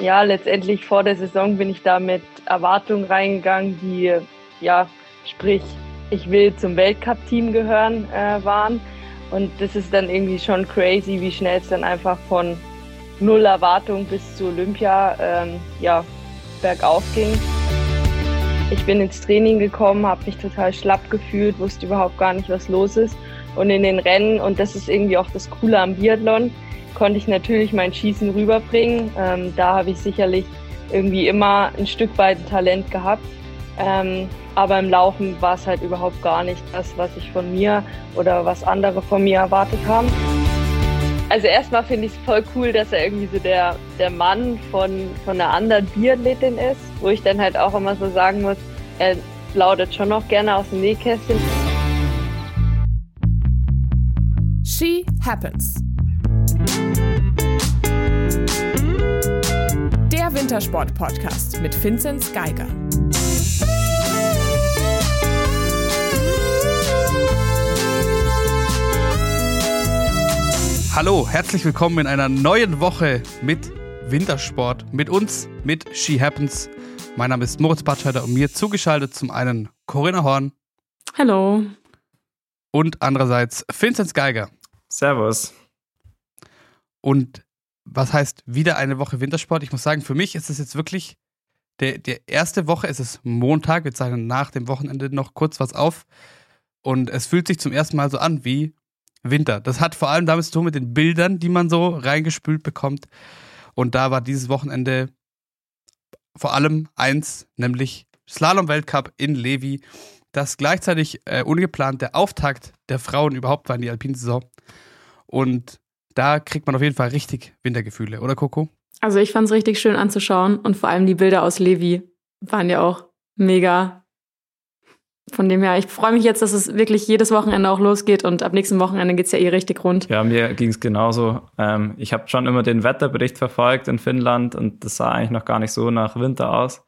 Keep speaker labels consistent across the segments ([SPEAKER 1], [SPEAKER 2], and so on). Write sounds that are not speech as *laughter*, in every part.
[SPEAKER 1] ja, letztendlich vor der Saison bin ich da mit Erwartungen reingegangen, die, ja, sprich, ich will zum Weltcup-Team gehören, äh, waren. Und das ist dann irgendwie schon crazy, wie schnell es dann einfach von null Erwartung bis zu Olympia, ähm, ja, bergauf ging. Ich bin ins Training gekommen, habe mich total schlapp gefühlt, wusste überhaupt gar nicht, was los ist. Und in den Rennen, und das ist irgendwie auch das Coole am Biathlon, konnte ich natürlich mein Schießen rüberbringen. Ähm, da habe ich sicherlich irgendwie immer ein Stück weit Talent gehabt. Ähm, aber im Laufen war es halt überhaupt gar nicht das, was ich von mir oder was andere von mir erwartet haben. Also erstmal finde ich es voll cool, dass er irgendwie so der, der Mann von, von einer anderen Biathletin ist, wo ich dann halt auch immer so sagen muss, er plaudert schon noch gerne aus dem Nähkästchen.
[SPEAKER 2] She Happens. Der Wintersport-Podcast mit Vinzenz Geiger.
[SPEAKER 3] Hallo, herzlich willkommen in einer neuen Woche mit Wintersport, mit uns, mit She Happens. Mein Name ist Moritz Batscheider und mir zugeschaltet zum einen Corinna Horn.
[SPEAKER 4] Hallo.
[SPEAKER 3] Und andererseits Vinzenz Geiger.
[SPEAKER 5] Servus.
[SPEAKER 3] Und was heißt wieder eine Woche Wintersport? Ich muss sagen, für mich ist es jetzt wirklich der, der erste Woche, es ist Montag, wir zeichnen nach dem Wochenende noch kurz was auf. Und es fühlt sich zum ersten Mal so an wie Winter. Das hat vor allem damit zu tun mit den Bildern, die man so reingespült bekommt. Und da war dieses Wochenende vor allem eins, nämlich Slalom-Weltcup in Levi, das gleichzeitig äh, ungeplant der Auftakt der Frauen überhaupt war in die Alpinsaison. Und da kriegt man auf jeden Fall richtig Wintergefühle, oder Coco?
[SPEAKER 4] Also ich fand es richtig schön anzuschauen und vor allem die Bilder aus Levi waren ja auch mega von dem her, ich freue mich jetzt, dass es wirklich jedes Wochenende auch losgeht und ab nächsten Wochenende geht es ja eh richtig rund.
[SPEAKER 5] Ja, mir ging es genauso. Ähm, ich habe schon immer den Wetterbericht verfolgt in Finnland und das sah eigentlich noch gar nicht so nach Winter aus.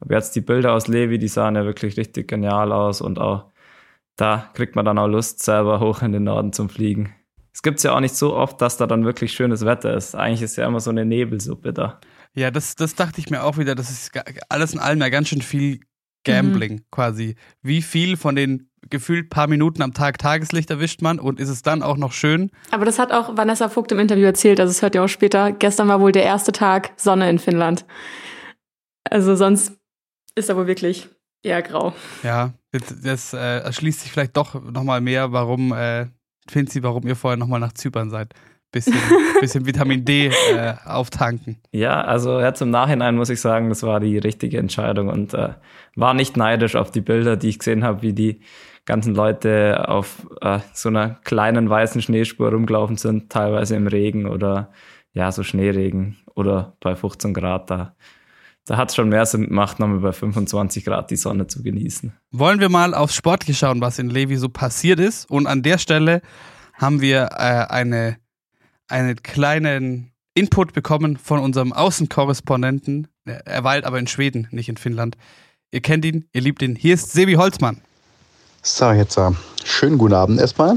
[SPEAKER 5] Aber jetzt die Bilder aus Levi, die sahen ja wirklich richtig genial aus und auch da kriegt man dann auch Lust, selber hoch in den Norden zum Fliegen. Es gibt es ja auch nicht so oft, dass da dann wirklich schönes Wetter ist. Eigentlich ist ja immer so eine Nebelsuppe da.
[SPEAKER 3] Ja, das, das dachte ich mir auch wieder. Das ist alles in allem ja ganz schön viel Gambling mhm. quasi. Wie viel von den gefühlt paar Minuten am Tag Tageslicht erwischt man und ist es dann auch noch schön?
[SPEAKER 4] Aber das hat auch Vanessa Vogt im Interview erzählt, also es hört ihr auch später. Gestern war wohl der erste Tag Sonne in Finnland. Also sonst ist aber wirklich eher grau.
[SPEAKER 3] Ja, das, das äh, erschließt sich vielleicht doch nochmal mehr, warum, äh, Finzi, warum ihr vorher nochmal nach Zypern seid bisschen, *laughs* bisschen Vitamin D äh, auftanken.
[SPEAKER 5] Ja, also jetzt im Nachhinein muss ich sagen, das war die richtige Entscheidung und äh, war nicht neidisch auf die Bilder, die ich gesehen habe, wie die ganzen Leute auf äh, so einer kleinen weißen Schneespur rumgelaufen sind, teilweise im Regen oder ja, so Schneeregen oder bei 15 Grad da. Da hat es schon mehr Sinn gemacht, nochmal bei 25 Grad die Sonne zu genießen.
[SPEAKER 3] Wollen wir mal aufs Sportliche schauen, was in Levi so passiert ist. Und an der Stelle haben wir äh, eine einen kleinen Input bekommen von unserem Außenkorrespondenten. Er weilt aber in Schweden, nicht in Finnland. Ihr kennt ihn, ihr liebt ihn. Hier ist Sebi Holzmann.
[SPEAKER 6] So, jetzt uh, schönen guten Abend erstmal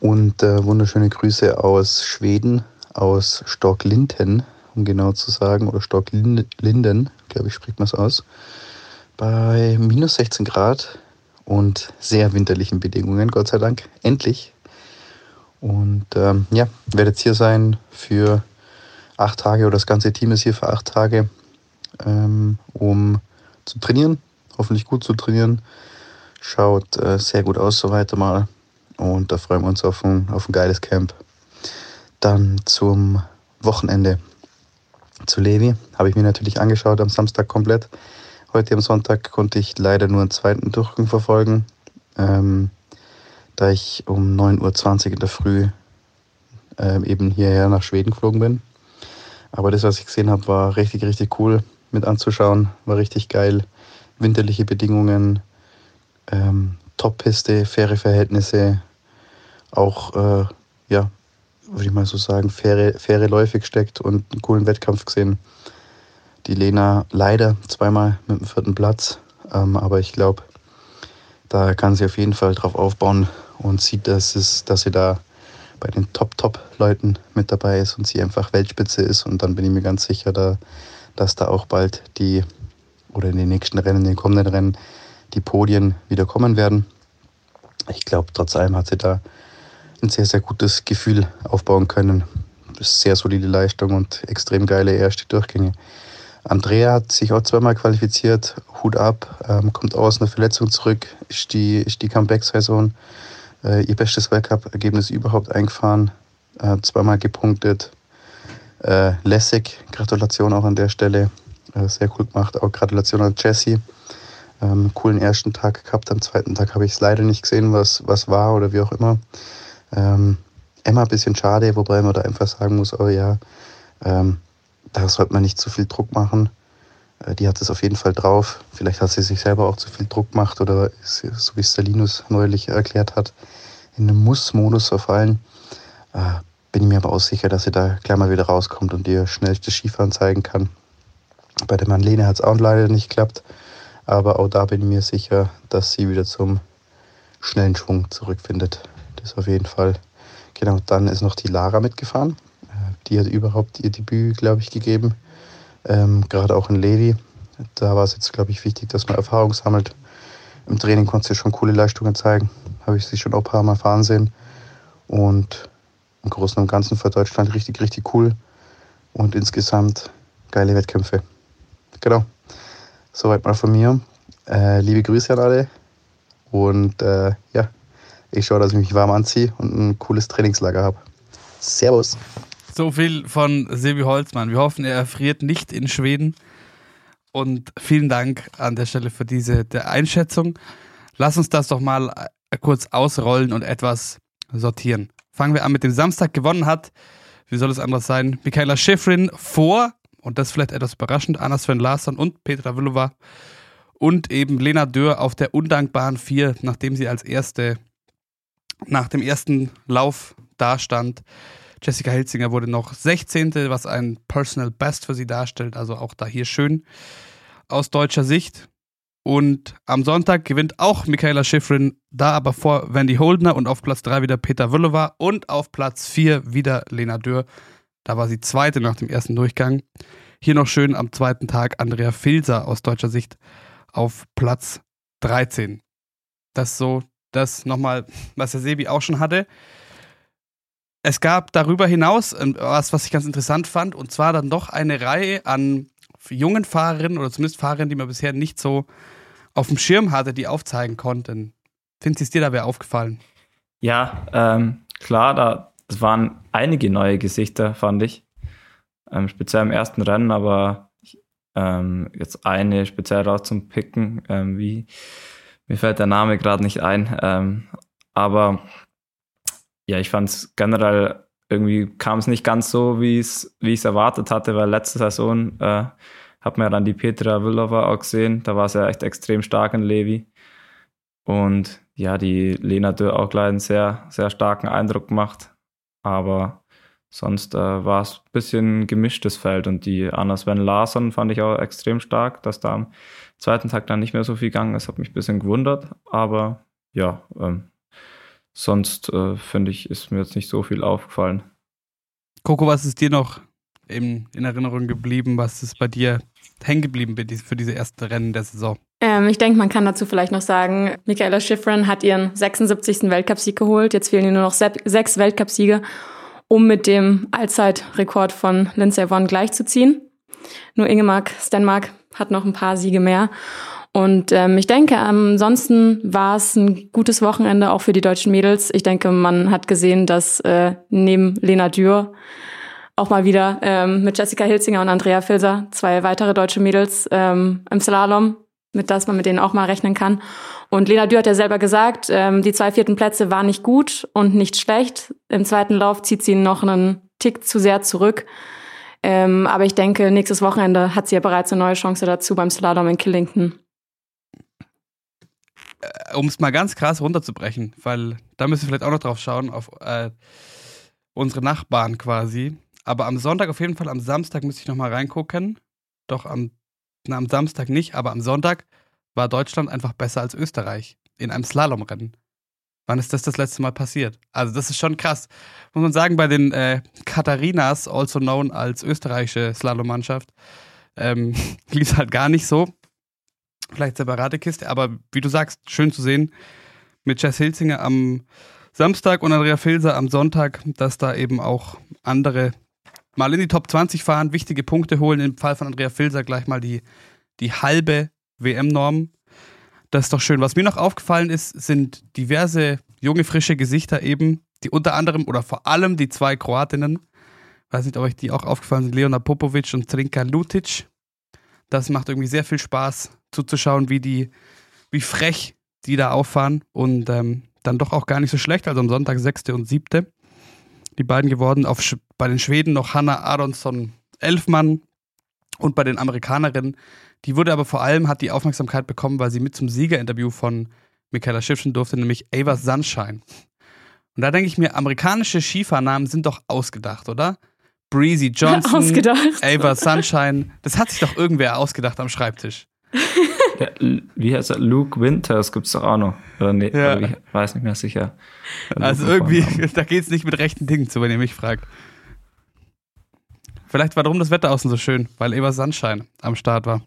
[SPEAKER 6] und uh, wunderschöne Grüße aus Schweden, aus Storklinden, um genau zu sagen, oder Storklinden, glaube ich, spricht man es aus. Bei minus 16 Grad und sehr winterlichen Bedingungen, Gott sei Dank. Endlich und ähm, ja, werde jetzt hier sein für acht Tage oder das ganze Team ist hier für acht Tage, ähm, um zu trainieren, hoffentlich gut zu trainieren. Schaut äh, sehr gut aus, so weiter mal. Und da freuen wir uns auf ein, auf ein geiles Camp. Dann zum Wochenende zu Levi. Habe ich mir natürlich angeschaut am Samstag komplett. Heute am Sonntag konnte ich leider nur einen zweiten Durchgang verfolgen. Ähm, da ich um 9.20 Uhr in der Früh äh, eben hierher nach Schweden geflogen bin. Aber das, was ich gesehen habe, war richtig, richtig cool mit anzuschauen. War richtig geil. Winterliche Bedingungen, ähm, Top-Piste, faire Verhältnisse, auch, äh, ja, würde ich mal so sagen, faire, faire Läufe gesteckt und einen coolen Wettkampf gesehen. Die Lena leider zweimal mit dem vierten Platz, ähm, aber ich glaube, da kann sie auf jeden Fall drauf aufbauen und sieht, dass, es, dass sie da bei den Top-Top-Leuten mit dabei ist und sie einfach Weltspitze ist. Und dann bin ich mir ganz sicher, da, dass da auch bald die, oder in den nächsten Rennen, in den kommenden Rennen, die Podien wieder kommen werden. Ich glaube, trotz allem hat sie da ein sehr, sehr gutes Gefühl aufbauen können. Sehr solide Leistung und extrem geile erste Durchgänge. Andrea hat sich auch zweimal qualifiziert, Hut ab, ähm, kommt aus einer Verletzung zurück, ist die, ist die Comeback-Saison äh, ihr bestes Weltcup-Ergebnis überhaupt eingefahren, äh, zweimal gepunktet. Äh, lässig, Gratulation auch an der Stelle, äh, sehr cool gemacht. Auch Gratulation an Jessie. Ähm, coolen ersten Tag gehabt, am zweiten Tag habe ich es leider nicht gesehen, was, was war oder wie auch immer. Ähm, Emma ein bisschen schade, wobei man da einfach sagen muss, oh ja, ähm, da sollte man nicht zu viel Druck machen. Äh, die hat es auf jeden Fall drauf. Vielleicht hat sie sich selber auch zu viel Druck gemacht oder ist, so wie Stalinus neulich erklärt hat, in einen Muss-Modus verfallen. Äh, bin ich mir aber auch sicher, dass sie da gleich mal wieder rauskommt und ihr schnellstes Skifahren zeigen kann. Bei der Manlene hat es auch leider nicht geklappt, aber auch da bin ich mir sicher, dass sie wieder zum schnellen Schwung zurückfindet. Das auf jeden Fall. Genau, dann ist noch die Lara mitgefahren. Äh, die hat überhaupt ihr Debüt, glaube ich, gegeben ähm, gerade auch in Levi. Da war es jetzt, glaube ich, wichtig, dass man Erfahrung sammelt. Im Training konnte sie schon coole Leistungen zeigen. Habe ich sie schon auch ein paar Mal fahren sehen. Und im Großen und Ganzen für Deutschland richtig, richtig cool. Und insgesamt geile Wettkämpfe. Genau. Soweit mal von mir. Äh, liebe Grüße an alle. Und äh, ja, ich schaue, dass ich mich warm anziehe und ein cooles Trainingslager habe. Servus.
[SPEAKER 3] So viel von Sebi Holzmann. Wir hoffen, er erfriert nicht in Schweden. Und vielen Dank an der Stelle für diese Einschätzung. Lass uns das doch mal äh, kurz ausrollen und etwas sortieren. Fangen wir an mit dem Samstag gewonnen hat. Wie soll es anders sein? Michaela Schifrin vor, und das vielleicht etwas überraschend, Anna Sven Larsson und Petra Villova. Und eben Lena Dürr auf der undankbaren Vier, nachdem sie als erste nach dem ersten Lauf dastand. Jessica Hilzinger wurde noch 16., was ein Personal Best für sie darstellt. Also auch da hier schön aus deutscher Sicht. Und am Sonntag gewinnt auch Michaela Schifrin, da aber vor Wendy Holdner und auf Platz 3 wieder Peter Wüllowa und auf Platz 4 wieder Lena Dürr. Da war sie zweite nach dem ersten Durchgang. Hier noch schön am zweiten Tag Andrea Filser aus deutscher Sicht auf Platz 13. Das so, das nochmal, was der Sebi auch schon hatte. Es gab darüber hinaus ähm, was, was ich ganz interessant fand, und zwar dann doch eine Reihe an jungen Fahrerinnen oder zumindest Fahrerinnen, die man bisher nicht so auf dem Schirm hatte, die aufzeigen konnten. Findest du dir da wer aufgefallen?
[SPEAKER 5] Ja, ähm, klar, da es waren einige neue Gesichter, fand ich. Ähm, speziell im ersten Rennen, aber ähm, jetzt eine speziell raus zum Picken, ähm, wie mir fällt der Name gerade nicht ein. Ähm, aber ja, ich fand es generell irgendwie kam es nicht ganz so, wie es wie ich es erwartet hatte, weil letzte Saison äh, hat man ja dann die Petra Villova auch gesehen, da war es ja echt extrem stark in Levi. Und ja, die Lena Dürr auch gleich einen sehr, sehr starken Eindruck gemacht. Aber sonst äh, war es ein bisschen gemischtes Feld und die Anna Sven Larsson fand ich auch extrem stark, dass da am zweiten Tag dann nicht mehr so viel gegangen ist, hat mich ein bisschen gewundert. Aber ja, ähm, sonst äh, finde ich, ist mir jetzt nicht so viel aufgefallen.
[SPEAKER 3] Coco, was ist dir noch in, in Erinnerung geblieben? Was ist bei dir hängen geblieben für diese ersten Rennen der Saison?
[SPEAKER 4] Ähm, ich denke, man kann dazu vielleicht noch sagen, Michaela Schifrin hat ihren 76. Weltcupsieg geholt. Jetzt fehlen ihr nur noch sechs Weltcupsiege, um mit dem Allzeitrekord von Lindsay Vonn gleichzuziehen. Nur Ingemark Stenmark hat noch ein paar Siege mehr. Und ähm, ich denke, ansonsten war es ein gutes Wochenende auch für die deutschen Mädels. Ich denke, man hat gesehen, dass äh, neben Lena Dürr auch mal wieder ähm, mit Jessica Hilzinger und Andrea Filser zwei weitere deutsche Mädels ähm, im Slalom, mit das man mit denen auch mal rechnen kann. Und Lena Dürr hat ja selber gesagt, ähm, die zwei vierten Plätze waren nicht gut und nicht schlecht. Im zweiten Lauf zieht sie noch einen Tick zu sehr zurück. Ähm, aber ich denke, nächstes Wochenende hat sie ja bereits eine neue Chance dazu beim Slalom in Killington.
[SPEAKER 3] Äh, um es mal ganz krass runterzubrechen, weil da müssen wir vielleicht auch noch drauf schauen, auf äh, unsere Nachbarn quasi. Aber am Sonntag auf jeden Fall, am Samstag müsste ich nochmal reingucken. Doch am, na, am Samstag nicht, aber am Sonntag war Deutschland einfach besser als Österreich in einem Slalomrennen. Wann ist das das letzte Mal passiert? Also das ist schon krass. Muss man sagen, bei den äh, Katharinas, also known als österreichische Slalommannschaft, ähm, *laughs* lief halt gar nicht so. Vielleicht separate Kiste, aber wie du sagst, schön zu sehen mit Jess Hilzinger am Samstag und Andrea Filser am Sonntag, dass da eben auch andere mal in die Top 20 fahren, wichtige Punkte holen. Im Fall von Andrea Filser gleich mal die, die halbe WM-Norm. Das ist doch schön. Was mir noch aufgefallen ist, sind diverse junge, frische Gesichter eben, die unter anderem oder vor allem die zwei Kroatinnen, weiß nicht, ob euch die auch aufgefallen sind, Leona Popovic und Trinka Lutic. Das macht irgendwie sehr viel Spaß zuzuschauen, wie die, wie frech die da auffahren und ähm, dann doch auch gar nicht so schlecht. Also am Sonntag sechste und siebte. Die beiden geworden. Auf, bei den Schweden noch Hanna Aronsson Elfmann und bei den Amerikanerinnen. Die wurde aber vor allem, hat die Aufmerksamkeit bekommen, weil sie mit zum Siegerinterview von Michaela Schiffchen durfte, nämlich Ava Sunshine. Und da denke ich mir, amerikanische Skifahrnamen sind doch ausgedacht, oder? Breezy *laughs* Johnson,
[SPEAKER 4] ausgedacht.
[SPEAKER 3] Ava Sunshine. Das hat sich doch irgendwer ausgedacht am Schreibtisch. *laughs*
[SPEAKER 5] Wie heißt er? Luke Winters gibt es doch auch noch. Oder nee,
[SPEAKER 3] Ja.
[SPEAKER 5] ich weiß nicht mehr sicher.
[SPEAKER 3] Also irgendwie, *laughs* da geht es nicht mit rechten Dingen zu, wenn ihr mich fragt. Vielleicht war darum das Wetter außen so schön, weil Eva Sunshine am Start war.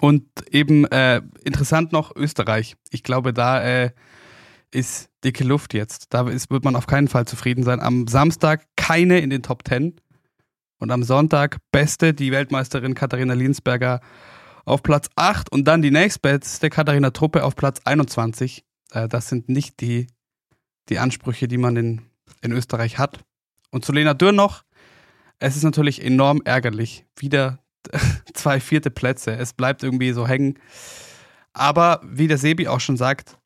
[SPEAKER 3] Und eben äh, interessant noch Österreich. Ich glaube, da äh, ist dicke Luft jetzt. Da ist, wird man auf keinen Fall zufrieden sein. Am Samstag keine in den Top 10. Und am Sonntag beste, die Weltmeisterin Katharina Liensberger auf Platz 8 und dann die nächstbeste Katharina Truppe auf Platz 21. Äh, das sind nicht die, die Ansprüche, die man in, in Österreich hat. Und zu Lena Dürr noch, es ist natürlich enorm ärgerlich. Wieder *laughs* zwei vierte Plätze. Es bleibt irgendwie so hängen. Aber wie der Sebi auch schon sagt,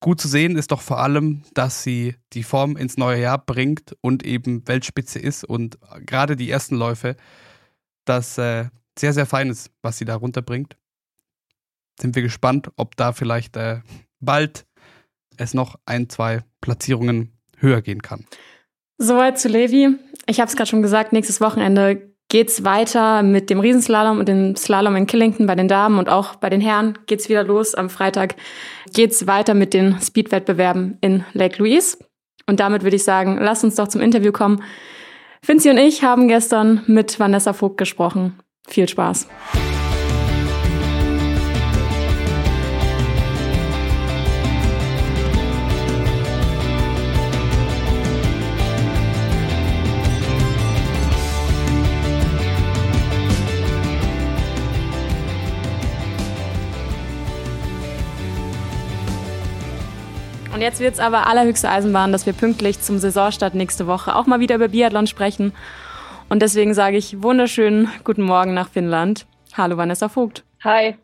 [SPEAKER 3] gut zu sehen ist doch vor allem, dass sie die Form ins neue Jahr bringt und eben Weltspitze ist und gerade die ersten Läufe, das äh, sehr, sehr fein ist, was sie da runterbringt. Sind wir gespannt, ob da vielleicht äh, bald es noch ein, zwei Platzierungen höher gehen kann.
[SPEAKER 4] Soweit zu Levi. Ich habe es gerade schon gesagt, nächstes Wochenende geht's weiter mit dem Riesenslalom und dem Slalom in Killington bei den Damen und auch bei den Herren geht's wieder los. Am Freitag geht's weiter mit den Speedwettbewerben in Lake Louise. Und damit würde ich sagen, lasst uns doch zum Interview kommen. Vinci und ich haben gestern mit Vanessa Vogt gesprochen. Viel Spaß. Und jetzt wird's aber allerhöchste Eisenbahn, dass wir pünktlich zum Saisonstart nächste Woche auch mal wieder über Biathlon sprechen. Und deswegen sage ich wunderschönen guten Morgen nach Finnland. Hallo Vanessa Vogt.
[SPEAKER 1] Hi.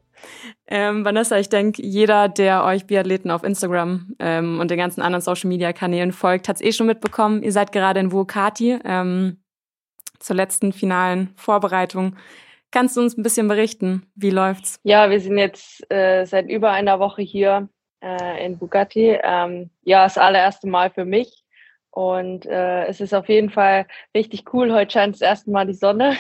[SPEAKER 4] Ähm, Vanessa, ich denke, jeder, der euch Biathleten auf Instagram ähm, und den ganzen anderen Social-Media-Kanälen folgt, hat es eh schon mitbekommen. Ihr seid gerade in Vuokati ähm, zur letzten finalen Vorbereitung. Kannst du uns ein bisschen berichten? Wie läuft's?
[SPEAKER 1] Ja, wir sind jetzt äh, seit über einer Woche hier äh, in Bugatti. Ähm, ja, das allererste Mal für mich. Und äh, es ist auf jeden Fall richtig cool. Heute scheint das erste Mal die Sonne.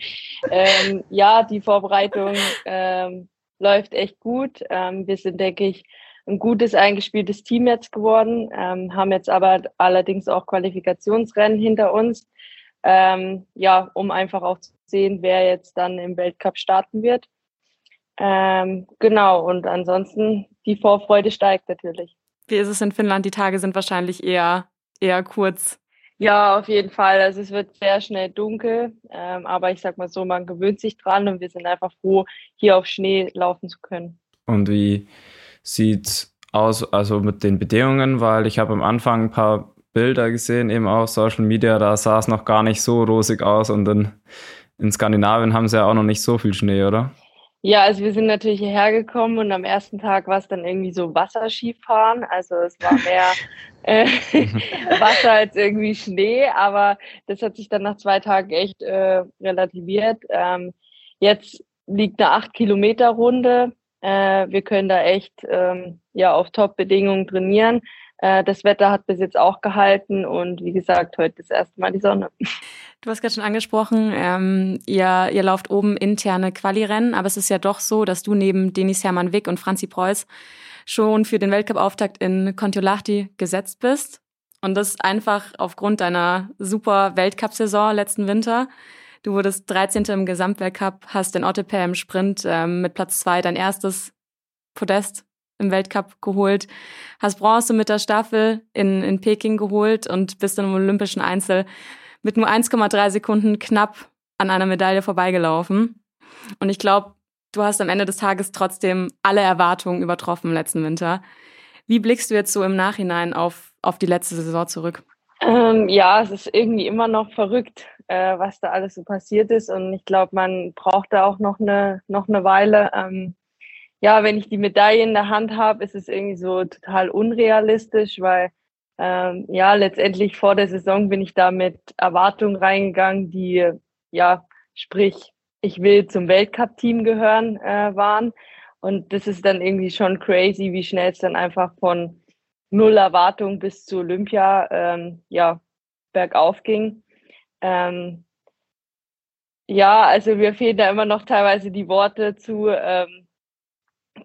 [SPEAKER 1] *laughs* ähm, ja, die Vorbereitung ähm, läuft echt gut. Ähm, wir sind, denke ich, ein gutes eingespieltes Team jetzt geworden, ähm, haben jetzt aber allerdings auch Qualifikationsrennen hinter uns. Ähm, ja, um einfach auch zu sehen, wer jetzt dann im Weltcup starten wird. Ähm, genau, und ansonsten die Vorfreude steigt natürlich.
[SPEAKER 4] Wie ist es in Finnland? Die Tage sind wahrscheinlich eher, eher kurz.
[SPEAKER 1] Ja, auf jeden Fall. Also es wird sehr schnell dunkel, ähm, aber ich sag mal so, man gewöhnt sich dran und wir sind einfach froh, hier auf Schnee laufen zu können.
[SPEAKER 5] Und wie sieht's aus, also mit den Bedingungen, weil ich habe am Anfang ein paar Bilder gesehen, eben auf Social Media, da sah es noch gar nicht so rosig aus und in, in Skandinavien haben sie ja auch noch nicht so viel Schnee, oder?
[SPEAKER 1] Ja, also wir sind natürlich hierher gekommen und am ersten Tag war es dann irgendwie so Wasserskifahren. Also es war mehr *laughs* äh, *laughs* Wasser als irgendwie Schnee, aber das hat sich dann nach zwei Tagen echt äh, relativiert. Ähm, jetzt liegt eine acht Kilometer Runde. Äh, wir können da echt ähm, ja auf Top-Bedingungen trainieren. Äh, das Wetter hat bis jetzt auch gehalten und wie gesagt, heute ist erstmal die Sonne.
[SPEAKER 4] Du hast gerade schon angesprochen, ähm, ihr, ihr lauft oben interne Quali-Rennen, aber es ist ja doch so, dass du neben Denis Hermann Wick und Franzi Preuß schon für den Weltcup-Auftakt in Kontiolahti gesetzt bist. Und das einfach aufgrund deiner super Weltcup-Saison letzten Winter. Du wurdest 13. im Gesamtweltcup, hast den Otteper im Sprint ähm, mit Platz zwei dein erstes Podest im Weltcup geholt, hast Bronze mit der Staffel in, in Peking geholt und bist dann im Olympischen Einzel mit nur 1,3 Sekunden knapp an einer Medaille vorbeigelaufen. Und ich glaube, du hast am Ende des Tages trotzdem alle Erwartungen übertroffen letzten Winter. Wie blickst du jetzt so im Nachhinein auf, auf die letzte Saison zurück?
[SPEAKER 1] Ähm, ja, es ist irgendwie immer noch verrückt, äh, was da alles so passiert ist. Und ich glaube, man braucht da auch noch eine, noch eine Weile. Ähm, ja, wenn ich die Medaille in der Hand habe, ist es irgendwie so total unrealistisch, weil ähm, ja, letztendlich vor der Saison bin ich da mit Erwartungen reingegangen, die ja, sprich, ich will zum Weltcup-Team gehören, äh, waren. Und das ist dann irgendwie schon crazy, wie schnell es dann einfach von null Erwartung bis zu Olympia ähm, ja, bergauf ging. Ähm, ja, also mir fehlen da immer noch teilweise die Worte zu. Ähm,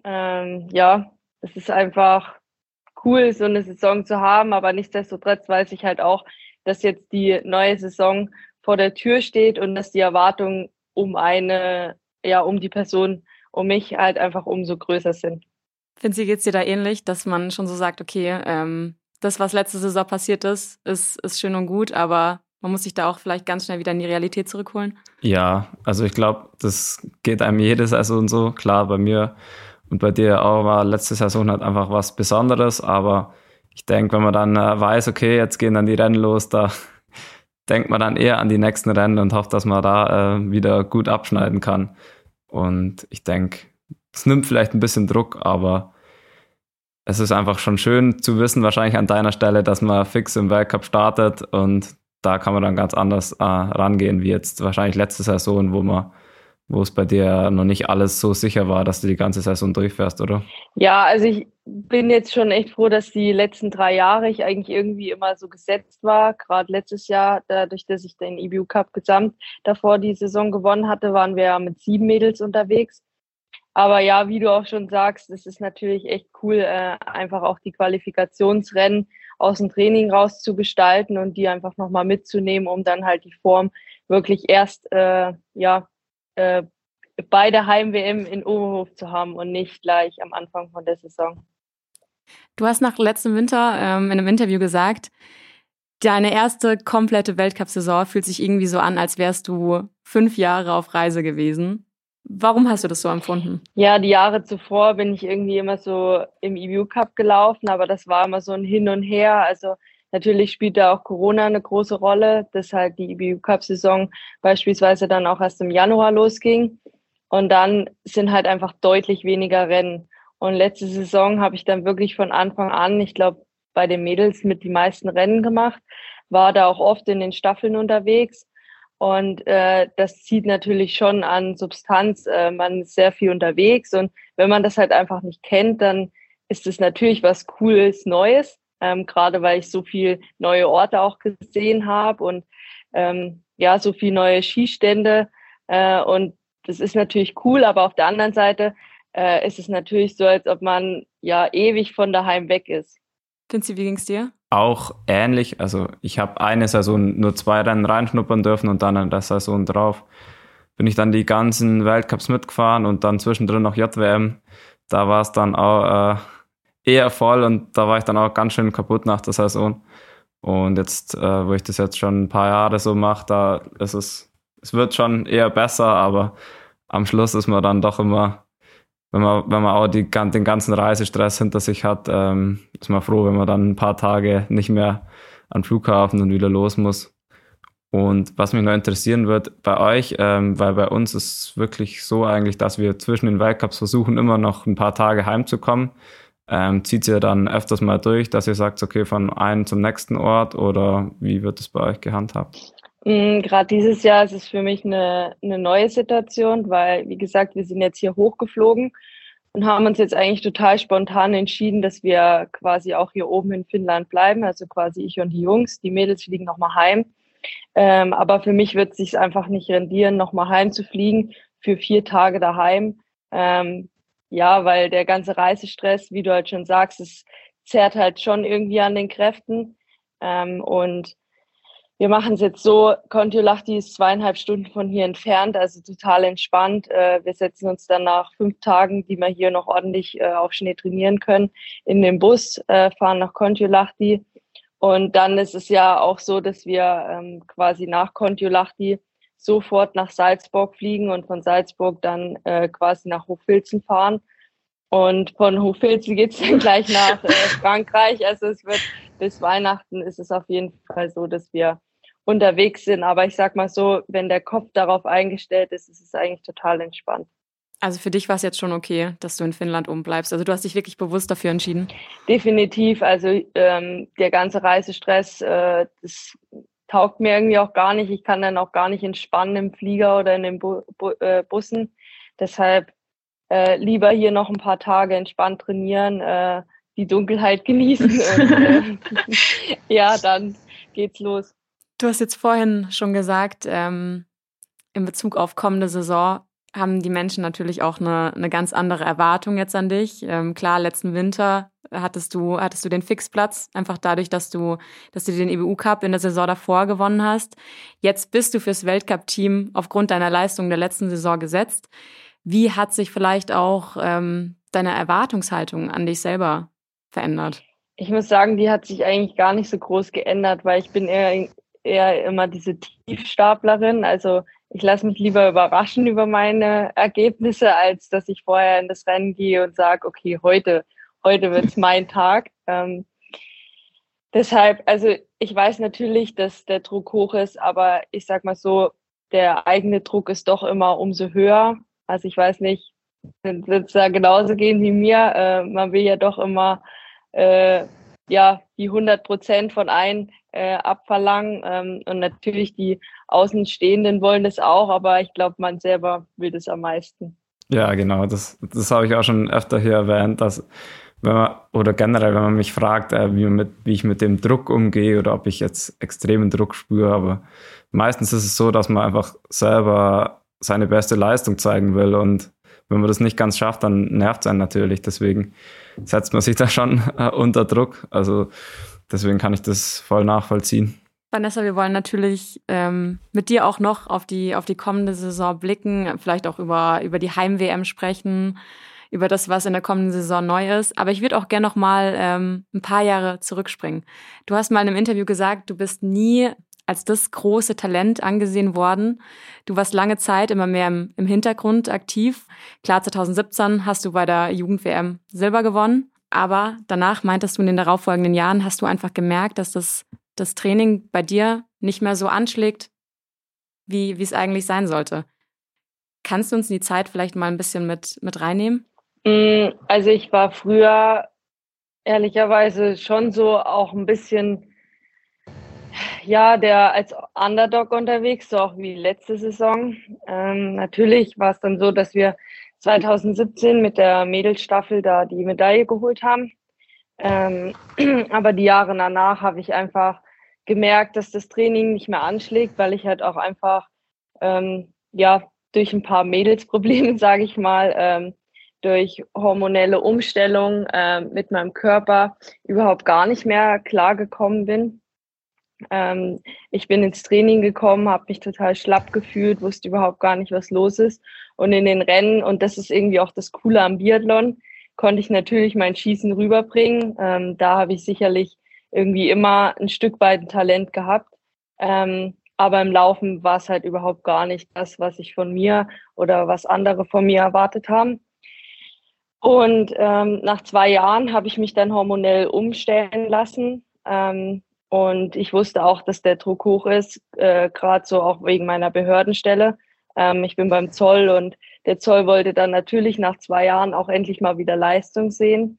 [SPEAKER 1] ähm, ja, es ist einfach cool, so eine Saison zu haben, aber nichtsdestotrotz weiß ich halt auch, dass jetzt die neue Saison vor der Tür steht und dass die Erwartungen um eine, ja, um die Person, um mich halt einfach umso größer sind.
[SPEAKER 4] Finzi, geht es dir da ähnlich, dass man schon so sagt, okay, ähm, das, was letzte Saison passiert ist, ist, ist schön und gut, aber man muss sich da auch vielleicht ganz schnell wieder in die Realität zurückholen?
[SPEAKER 5] Ja, also ich glaube, das geht einem jede Saison so. Klar, bei mir und bei dir auch war letzte Saison halt einfach was Besonderes, aber ich denke, wenn man dann äh, weiß, okay, jetzt gehen dann die Rennen los, da *laughs* denkt man dann eher an die nächsten Rennen und hofft, dass man da äh, wieder gut abschneiden kann. Und ich denke, es nimmt vielleicht ein bisschen Druck, aber es ist einfach schon schön zu wissen, wahrscheinlich an deiner Stelle, dass man fix im Weltcup startet und da kann man dann ganz anders äh, rangehen, wie jetzt wahrscheinlich letzte Saison, wo man wo es bei dir noch nicht alles so sicher war, dass du die ganze Saison durchfährst, oder?
[SPEAKER 1] Ja, also ich bin jetzt schon echt froh, dass die letzten drei Jahre ich eigentlich irgendwie immer so gesetzt war. Gerade letztes Jahr, dadurch, dass ich den EBU Cup gesamt davor die Saison gewonnen hatte, waren wir ja mit sieben Mädels unterwegs. Aber ja, wie du auch schon sagst, es ist natürlich echt cool, äh, einfach auch die Qualifikationsrennen aus dem Training raus zu gestalten und die einfach nochmal mitzunehmen, um dann halt die Form wirklich erst äh, ja äh, bei der Heim-WM in Oberhof zu haben und nicht gleich am Anfang von der Saison.
[SPEAKER 4] Du hast nach letztem Winter ähm, in einem Interview gesagt, deine erste komplette Weltcup-Saison fühlt sich irgendwie so an, als wärst du fünf Jahre auf Reise gewesen. Warum hast du das so empfunden?
[SPEAKER 1] Ja, die Jahre zuvor bin ich irgendwie immer so im EBU Cup gelaufen, aber das war immer so ein Hin und Her. Also Natürlich spielt da auch Corona eine große Rolle, dass halt die IBU Cup Saison beispielsweise dann auch erst im Januar losging. Und dann sind halt einfach deutlich weniger Rennen. Und letzte Saison habe ich dann wirklich von Anfang an, ich glaube, bei den Mädels mit die meisten Rennen gemacht, war da auch oft in den Staffeln unterwegs. Und äh, das zieht natürlich schon an Substanz. Äh, man ist sehr viel unterwegs. Und wenn man das halt einfach nicht kennt, dann ist es natürlich was Cooles, Neues ähm, gerade weil ich so viel neue Orte auch gesehen habe und ähm, ja, so viel neue Skistände. Äh, und das ist natürlich cool, aber auf der anderen Seite äh, ist es natürlich so, als ob man ja ewig von daheim weg ist.
[SPEAKER 4] Vinzi, wie ging es dir?
[SPEAKER 5] Auch ähnlich. Also ich habe eine Saison nur zwei Rennen reinschnuppern dürfen und dann in der Saison drauf bin ich dann die ganzen Weltcups mitgefahren und dann zwischendrin noch JWM. Da war es dann auch äh, eher voll und da war ich dann auch ganz schön kaputt nach der Saison. Und jetzt, äh, wo ich das jetzt schon ein paar Jahre so mache, da ist es, es wird schon eher besser, aber am Schluss ist man dann doch immer, wenn man, wenn man auch die, den ganzen Reisestress hinter sich hat, ähm, ist man froh, wenn man dann ein paar Tage nicht mehr den Flughafen und wieder los muss. Und was mich noch interessieren wird bei euch, ähm, weil bei uns ist wirklich so eigentlich, dass wir zwischen den Weltcups versuchen, immer noch ein paar Tage heimzukommen. Ähm, zieht ihr dann öfters mal durch, dass ihr sagt, okay, von einem zum nächsten Ort oder wie wird es bei euch gehandhabt?
[SPEAKER 1] Mm, Gerade dieses Jahr ist es für mich eine, eine neue Situation, weil, wie gesagt, wir sind jetzt hier hochgeflogen und haben uns jetzt eigentlich total spontan entschieden, dass wir quasi auch hier oben in Finnland bleiben. Also quasi ich und die Jungs. Die Mädels fliegen nochmal heim. Ähm, aber für mich wird es sich einfach nicht rendieren, nochmal heimzufliegen für vier Tage daheim. Ähm, ja, weil der ganze Reisestress, wie du halt schon sagst, es zerrt halt schon irgendwie an den Kräften. Ähm, und wir machen es jetzt so, Kontiolahti ist zweieinhalb Stunden von hier entfernt, also total entspannt. Äh, wir setzen uns dann nach fünf Tagen, die wir hier noch ordentlich äh, auf Schnee trainieren können, in den Bus, äh, fahren nach Kontiolahti. Und dann ist es ja auch so, dass wir ähm, quasi nach Kontiolahti sofort nach Salzburg fliegen und von Salzburg dann äh, quasi nach Hochfilzen fahren. Und von Hochfilzen geht es dann gleich nach äh, *laughs* Frankreich. Also es wird bis Weihnachten ist es auf jeden Fall so, dass wir unterwegs sind. Aber ich sag mal so, wenn der Kopf darauf eingestellt ist, ist es eigentlich total entspannt.
[SPEAKER 4] Also für dich war es jetzt schon okay, dass du in Finnland umbleibst. Also du hast dich wirklich bewusst dafür entschieden.
[SPEAKER 1] Definitiv. Also ähm, der ganze Reisestress, äh, das taugt mir irgendwie auch gar nicht. Ich kann dann auch gar nicht entspannen im Flieger oder in den Bu Bu äh, Bussen. Deshalb äh, lieber hier noch ein paar Tage entspannt trainieren, äh, die Dunkelheit genießen und *laughs* äh, *laughs* ja, dann geht's los.
[SPEAKER 4] Du hast jetzt vorhin schon gesagt, ähm, in Bezug auf kommende Saison haben die Menschen natürlich auch eine, eine ganz andere Erwartung jetzt an dich. Ähm, klar, letzten Winter hattest du, hattest du den Fixplatz, einfach dadurch, dass du, dass du den EBU Cup in der Saison davor gewonnen hast. Jetzt bist du fürs Weltcup-Team aufgrund deiner Leistung der letzten Saison gesetzt. Wie hat sich vielleicht auch ähm, deine Erwartungshaltung an dich selber verändert?
[SPEAKER 1] Ich muss sagen, die hat sich eigentlich gar nicht so groß geändert, weil ich bin eher, eher immer diese Tiefstaplerin. Also ich lasse mich lieber überraschen über meine Ergebnisse, als dass ich vorher in das Rennen gehe und sage, okay, heute, heute wird es mein Tag. Ähm, deshalb, also ich weiß natürlich, dass der Druck hoch ist, aber ich sag mal so, der eigene Druck ist doch immer umso höher. Also ich weiß nicht, wird es da genauso gehen wie mir. Äh, man will ja doch immer äh, ja die 100 Prozent von einem äh, abverlangen. Ähm, und natürlich die Außenstehenden wollen das auch, aber ich glaube, man selber will das am meisten.
[SPEAKER 5] Ja, genau. Das, das habe ich auch schon öfter hier erwähnt, dass man, oder generell, wenn man mich fragt, äh, wie, mit, wie ich mit dem Druck umgehe oder ob ich jetzt extremen Druck spüre, aber meistens ist es so, dass man einfach selber seine beste Leistung zeigen will und wenn man das nicht ganz schafft, dann nervt es einen natürlich. Deswegen setzt man sich *laughs* da schon äh, unter Druck. Also deswegen kann ich das voll nachvollziehen.
[SPEAKER 4] Vanessa, wir wollen natürlich ähm, mit dir auch noch auf die, auf die kommende Saison blicken, vielleicht auch über, über die Heim-WM sprechen, über das, was in der kommenden Saison neu ist. Aber ich würde auch gerne noch mal ähm, ein paar Jahre zurückspringen. Du hast mal in einem Interview gesagt, du bist nie als das große Talent angesehen worden. Du warst lange Zeit immer mehr im, im Hintergrund aktiv. Klar, 2017 hast du bei der Jugend-WM Silber gewonnen. Aber danach meintest du in den darauffolgenden Jahren, hast du einfach gemerkt, dass das, das Training bei dir nicht mehr so anschlägt, wie, wie es eigentlich sein sollte. Kannst du uns in die Zeit vielleicht mal ein bisschen mit, mit reinnehmen?
[SPEAKER 1] Mm, also ich war früher ehrlicherweise schon so auch ein bisschen ja, der als Underdog unterwegs, so auch wie letzte Saison. Ähm, natürlich war es dann so, dass wir 2017 mit der Mädelsstaffel da die Medaille geholt haben. Ähm, *clears throat* aber die Jahre danach habe ich einfach gemerkt, dass das Training nicht mehr anschlägt, weil ich halt auch einfach ähm, ja durch ein paar Mädelsprobleme, *laughs* sage ich mal, ähm, durch hormonelle Umstellung äh, mit meinem Körper überhaupt gar nicht mehr klargekommen bin. Ähm, ich bin ins Training gekommen, habe mich total schlapp gefühlt, wusste überhaupt gar nicht, was los ist. Und in den Rennen, und das ist irgendwie auch das Coole am Biathlon, konnte ich natürlich mein Schießen rüberbringen. Ähm, da habe ich sicherlich irgendwie immer ein Stück weit ein Talent gehabt. Ähm, aber im Laufen war es halt überhaupt gar nicht das, was ich von mir oder was andere von mir erwartet haben. Und ähm, nach zwei Jahren habe ich mich dann hormonell umstellen lassen. Ähm, und ich wusste auch, dass der Druck hoch ist, äh, gerade so auch wegen meiner Behördenstelle. Ähm, ich bin beim Zoll und der Zoll wollte dann natürlich nach zwei Jahren auch endlich mal wieder Leistung sehen,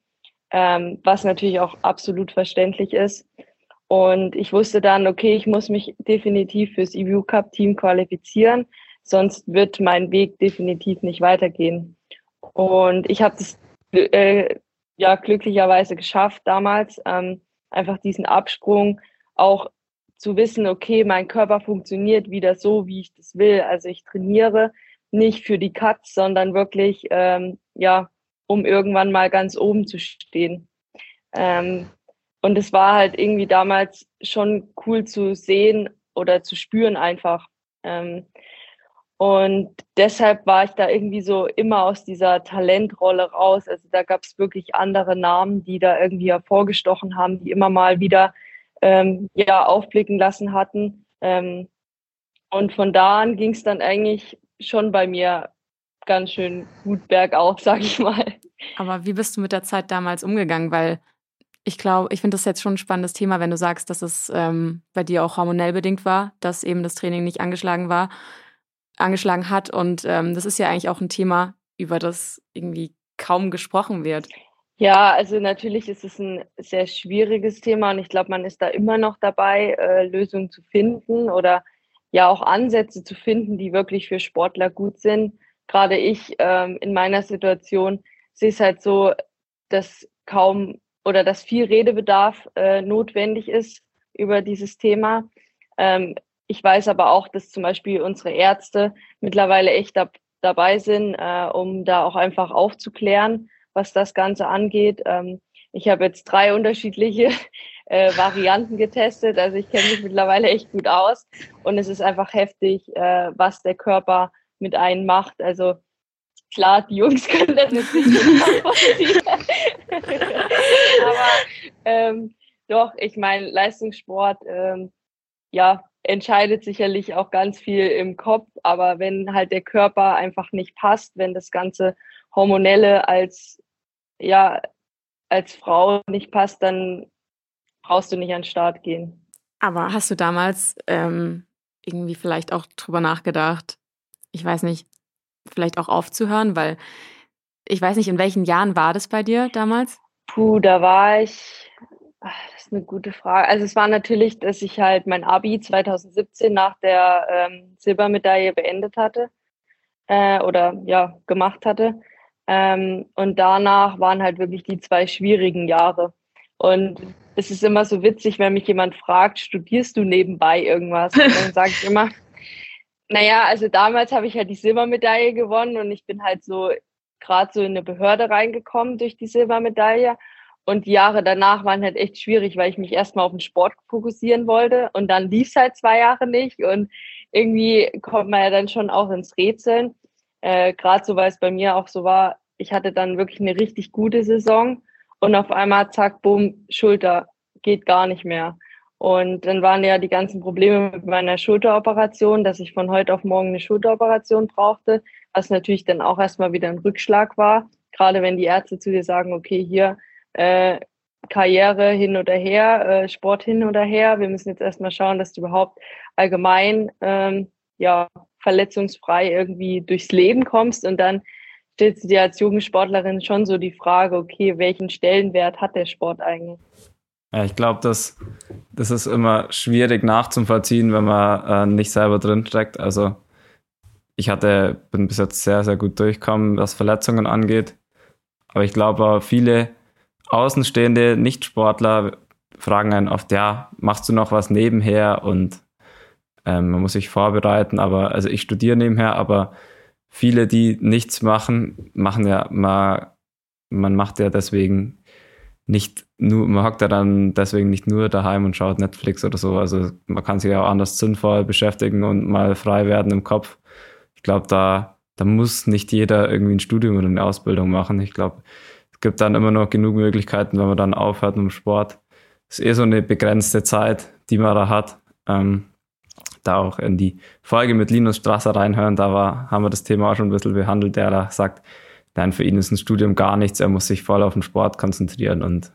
[SPEAKER 1] ähm, was natürlich auch absolut verständlich ist. Und ich wusste dann, okay, ich muss mich definitiv fürs EVU Cup Team qualifizieren, sonst wird mein Weg definitiv nicht weitergehen. Und ich habe das äh, ja glücklicherweise geschafft damals. Ähm, einfach diesen Absprung auch zu wissen, okay, mein Körper funktioniert wieder so, wie ich das will. Also ich trainiere nicht für die Cuts, sondern wirklich, ähm, ja, um irgendwann mal ganz oben zu stehen. Ähm, und es war halt irgendwie damals schon cool zu sehen oder zu spüren einfach. Ähm, und deshalb war ich da irgendwie so immer aus dieser Talentrolle raus. Also da gab es wirklich andere Namen, die da irgendwie hervorgestochen haben, die immer mal wieder ähm, ja aufblicken lassen hatten. Ähm, und von da an ging es dann eigentlich schon bei mir ganz schön gut bergauf, *laughs* sag ich mal.
[SPEAKER 4] Aber wie bist du mit der Zeit damals umgegangen? Weil ich glaube, ich finde das jetzt schon ein spannendes Thema, wenn du sagst, dass es ähm, bei dir auch hormonell bedingt war, dass eben das Training nicht angeschlagen war, angeschlagen hat. Und ähm, das ist ja eigentlich auch ein Thema, über das irgendwie kaum gesprochen wird.
[SPEAKER 1] Ja, also natürlich ist es ein sehr schwieriges Thema und ich glaube, man ist da immer noch dabei, äh, Lösungen zu finden oder ja auch Ansätze zu finden, die wirklich für Sportler gut sind. Gerade ich ähm, in meiner Situation sehe es halt so, dass kaum oder dass viel Redebedarf äh, notwendig ist über dieses Thema. Ähm, ich weiß aber auch, dass zum Beispiel unsere Ärzte mittlerweile echt da, dabei sind, äh, um da auch einfach aufzuklären, was das Ganze angeht. Ähm, ich habe jetzt drei unterschiedliche *laughs* äh, Varianten getestet. Also ich kenne mich mittlerweile echt gut aus und es ist einfach heftig, äh, was der Körper mit einem macht. Also klar, die Jungs *laughs* können das jetzt nicht nachvollziehen. *laughs* Aber ähm, doch, ich meine, Leistungssport, ähm, ja, entscheidet sicherlich auch ganz viel im Kopf, aber wenn halt der Körper einfach nicht passt, wenn das ganze Hormonelle als, ja, als Frau nicht passt, dann brauchst du nicht an den Start gehen.
[SPEAKER 4] Aber hast du damals ähm, irgendwie vielleicht auch drüber nachgedacht, ich weiß nicht, vielleicht auch aufzuhören, weil ich weiß nicht, in welchen Jahren war das bei dir damals?
[SPEAKER 1] Puh, da war ich, ach, das ist eine gute Frage. Also es war natürlich, dass ich halt mein Abi 2017 nach der ähm, Silbermedaille beendet hatte äh, oder ja, gemacht hatte. Ähm, und danach waren halt wirklich die zwei schwierigen Jahre. Und es ist immer so witzig, wenn mich jemand fragt, studierst du nebenbei irgendwas? Und dann sage ich immer, *laughs* naja, also damals habe ich halt die Silbermedaille gewonnen und ich bin halt so gerade so in eine Behörde reingekommen durch die Silbermedaille. Und die Jahre danach waren halt echt schwierig, weil ich mich erstmal auf den Sport fokussieren wollte und dann lief es halt zwei Jahre nicht. Und irgendwie kommt man ja dann schon auch ins Rätseln. Äh, gerade so, weil es bei mir auch so war, ich hatte dann wirklich eine richtig gute Saison und auf einmal zack, bumm, Schulter, geht gar nicht mehr. Und dann waren ja die ganzen Probleme mit meiner Schulteroperation, dass ich von heute auf morgen eine Schulteroperation brauchte, was natürlich dann auch erstmal wieder ein Rückschlag war. Gerade wenn die Ärzte zu dir sagen, okay, hier äh, Karriere hin oder her, äh, Sport hin oder her. Wir müssen jetzt erstmal schauen, dass du überhaupt allgemein ähm, ja, verletzungsfrei irgendwie durchs Leben kommst und dann stellst du dir als Jugendsportlerin schon so die Frage, okay, welchen Stellenwert hat der Sport eigentlich?
[SPEAKER 5] Ja, ich glaube, das, das ist immer schwierig nachzuvollziehen, wenn man äh, nicht selber drin steckt. Also ich hatte, bin bis jetzt sehr, sehr gut durchgekommen, was Verletzungen angeht. Aber ich glaube, viele außenstehende Nicht-Sportler fragen einen oft, ja, machst du noch was nebenher? Und ähm, man muss sich vorbereiten. Aber, also ich studiere nebenher, aber viele, die nichts machen, machen ja mal, man macht ja deswegen nicht nur, man hockt ja dann deswegen nicht nur daheim und schaut Netflix oder so. Also man kann sich ja auch anders sinnvoll beschäftigen und mal frei werden im Kopf. Ich glaube, da, da muss nicht jeder irgendwie ein Studium oder eine Ausbildung machen. Ich glaube, gibt dann immer noch genug Möglichkeiten, wenn man dann aufhört mit dem Sport. Es ist eh so eine begrenzte Zeit, die man da hat. Ähm, da auch in die Folge mit Linus Strasser reinhören, da war, haben wir das Thema auch schon ein bisschen behandelt, der da sagt, nein, für ihn ist ein Studium gar nichts, er muss sich voll auf den Sport konzentrieren und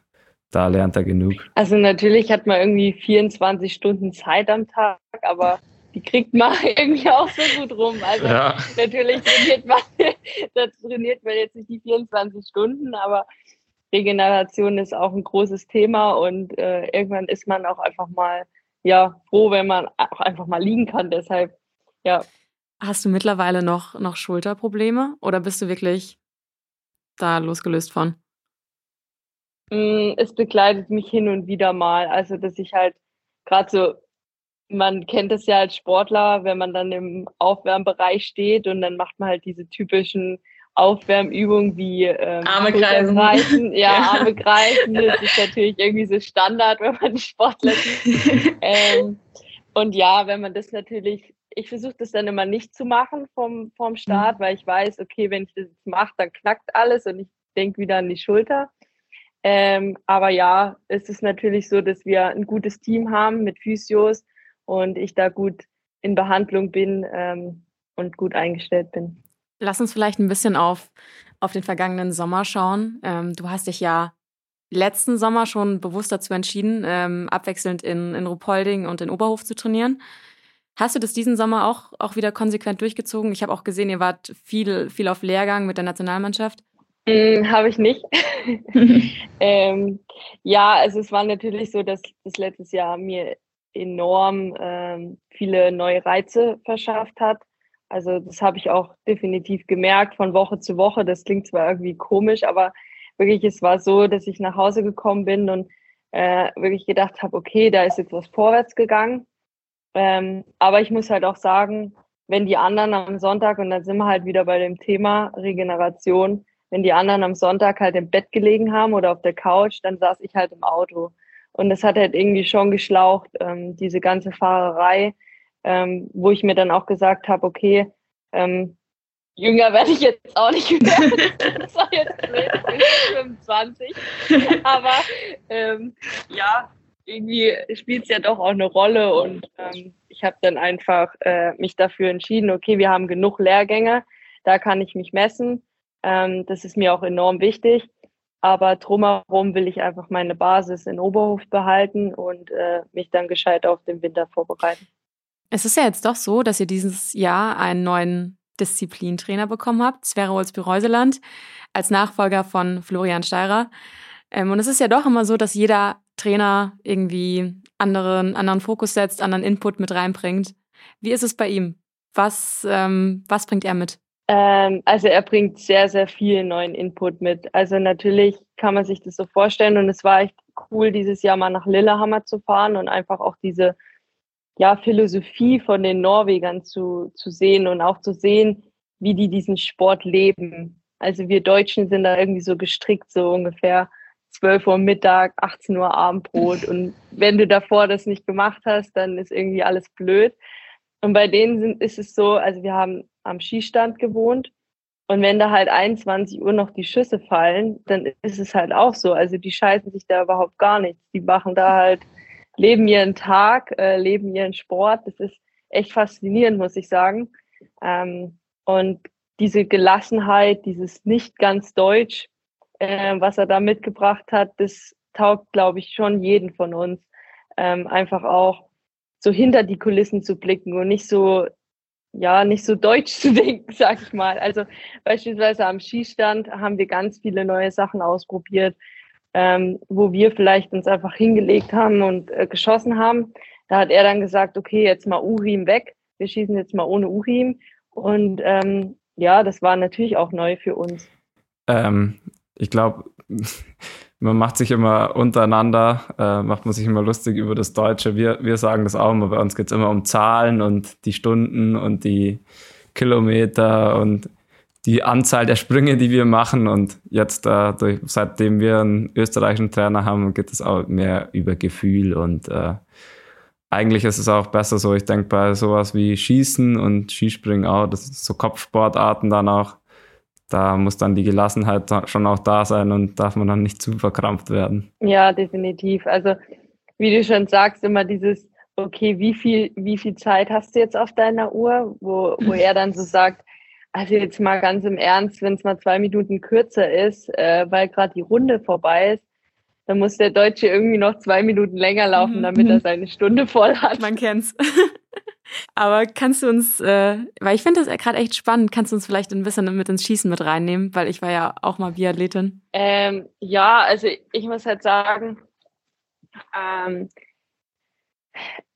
[SPEAKER 5] da lernt er genug.
[SPEAKER 1] Also natürlich hat man irgendwie 24 Stunden Zeit am Tag, aber die kriegt man *laughs* irgendwie auch so gut rum. Also ja. natürlich trainiert man, *laughs* da trainiert man jetzt nicht die 24 Stunden, aber Regeneration ist auch ein großes Thema und äh, irgendwann ist man auch einfach mal ja froh, wenn man auch einfach mal liegen kann. Deshalb ja.
[SPEAKER 4] Hast du mittlerweile noch, noch Schulterprobleme oder bist du wirklich da losgelöst von?
[SPEAKER 1] Mm, es begleitet mich hin und wieder mal. Also, dass ich halt gerade so, man kennt es ja als Sportler, wenn man dann im Aufwärmbereich steht und dann macht man halt diese typischen Aufwärmübungen wie ähm,
[SPEAKER 4] Arme kreisen.
[SPEAKER 1] Ja, ja, Arme kreisen. Das ist natürlich irgendwie so Standard, wenn man *laughs* Sportler sieht. ähm, und ja, wenn man das natürlich, ich versuche das dann immer nicht zu machen vom, vom Start, mhm. weil ich weiß, okay, wenn ich das jetzt mache, dann knackt alles und ich denke wieder an die Schulter. Ähm, aber ja, es ist natürlich so, dass wir ein gutes Team haben mit Physios und ich da gut in Behandlung bin ähm, und gut eingestellt bin.
[SPEAKER 4] Lass uns vielleicht ein bisschen auf, auf den vergangenen Sommer schauen. Ähm, du hast dich ja letzten Sommer schon bewusst dazu entschieden, ähm, abwechselnd in, in Ruhpolding und in Oberhof zu trainieren. Hast du das diesen Sommer auch, auch wieder konsequent durchgezogen? Ich habe auch gesehen, ihr wart viel, viel auf Lehrgang mit der Nationalmannschaft.
[SPEAKER 1] Mm, Habe ich nicht. *laughs* *laughs* ähm, ja, also es war natürlich so, dass das letztes Jahr mir enorm ähm, viele neue Reize verschafft hat. Also das habe ich auch definitiv gemerkt von Woche zu Woche. Das klingt zwar irgendwie komisch, aber wirklich, es war so, dass ich nach Hause gekommen bin und äh, wirklich gedacht habe, okay, da ist jetzt was vorwärts gegangen. Ähm, aber ich muss halt auch sagen, wenn die anderen am Sonntag, und dann sind wir halt wieder bei dem Thema Regeneration, wenn die anderen am Sonntag halt im Bett gelegen haben oder auf der Couch, dann saß ich halt im Auto. Und das hat halt irgendwie schon geschlaucht, ähm, diese ganze Fahrerei, ähm, wo ich mir dann auch gesagt habe, okay, ähm, jünger werde ich jetzt auch nicht werden. *laughs* das war jetzt 25. Aber ähm, ja, irgendwie spielt es ja doch auch eine Rolle und ähm, ich habe dann einfach äh, mich dafür entschieden, okay, wir haben genug Lehrgänge, da kann ich mich messen ähm, das ist mir auch enorm wichtig. Aber drumherum will ich einfach meine Basis in Oberhof behalten und äh, mich dann gescheit auf den Winter vorbereiten.
[SPEAKER 4] Es ist ja jetzt doch so, dass ihr dieses Jahr einen neuen Disziplintrainer bekommen habt, Sverre Olsby-Reuseland, als Nachfolger von Florian Steirer. Ähm, und es ist ja doch immer so, dass jeder Trainer irgendwie anderen, anderen Fokus setzt, anderen Input mit reinbringt. Wie ist es bei ihm? Was, ähm, was bringt er mit?
[SPEAKER 1] Ähm, also er bringt sehr, sehr viel neuen Input mit. Also natürlich kann man sich das so vorstellen und es war echt cool, dieses Jahr mal nach Lillehammer zu fahren und einfach auch diese ja, Philosophie von den Norwegern zu, zu sehen und auch zu sehen, wie die diesen Sport leben. Also wir Deutschen sind da irgendwie so gestrickt, so ungefähr 12 Uhr Mittag, 18 Uhr Abendbrot. *laughs* Und wenn du davor das nicht gemacht hast, dann ist irgendwie alles blöd. Und bei denen sind, ist es so, also wir haben am Skistand gewohnt. Und wenn da halt 21 Uhr noch die Schüsse fallen, dann ist es halt auch so. Also die scheißen sich da überhaupt gar nichts. Die machen da halt, leben ihren Tag, äh, leben ihren Sport. Das ist echt faszinierend, muss ich sagen. Ähm, und diese Gelassenheit, dieses nicht ganz Deutsch, äh, was er da mitgebracht hat, das taugt, glaube ich, schon jeden von uns. Ähm, einfach auch so hinter die Kulissen zu blicken und nicht so ja, nicht so deutsch *laughs* zu denken, sag ich mal. Also beispielsweise am Skistand haben wir ganz viele neue Sachen ausprobiert, ähm, wo wir vielleicht uns einfach hingelegt haben und äh, geschossen haben. Da hat er dann gesagt, okay, jetzt mal Urim weg. Wir schießen jetzt mal ohne Urim. Und ähm, ja, das war natürlich auch neu für uns.
[SPEAKER 5] Ähm, ich glaube, *laughs* man macht sich immer untereinander, äh, macht man sich immer lustig über das Deutsche. Wir, wir sagen das auch immer, bei uns geht es immer um Zahlen und die Stunden und die Kilometer und die Anzahl der Sprünge, die wir machen. Und jetzt, äh, durch, seitdem wir einen österreichischen Trainer haben, geht es auch mehr über Gefühl. Und äh, eigentlich ist es auch besser so. Ich denke, bei sowas wie Schießen und Skispringen auch, das sind so Kopfsportarten dann auch da muss dann die Gelassenheit schon auch da sein und darf man dann nicht zu verkrampft werden.
[SPEAKER 1] Ja, definitiv. Also wie du schon sagst, immer dieses, okay, wie viel, wie viel Zeit hast du jetzt auf deiner Uhr, wo, wo er dann so sagt, also jetzt mal ganz im Ernst, wenn es mal zwei Minuten kürzer ist, äh, weil gerade die Runde vorbei ist, dann muss der Deutsche irgendwie noch zwei Minuten länger laufen, mhm. damit er mhm. seine Stunde voll hat.
[SPEAKER 4] Man kennt's. *laughs* Aber kannst du uns, äh, weil ich finde das gerade echt spannend, kannst du uns vielleicht ein bisschen mit ins Schießen mit reinnehmen, weil ich war ja auch mal Biathletin.
[SPEAKER 1] Ähm, ja, also ich muss halt sagen, ähm,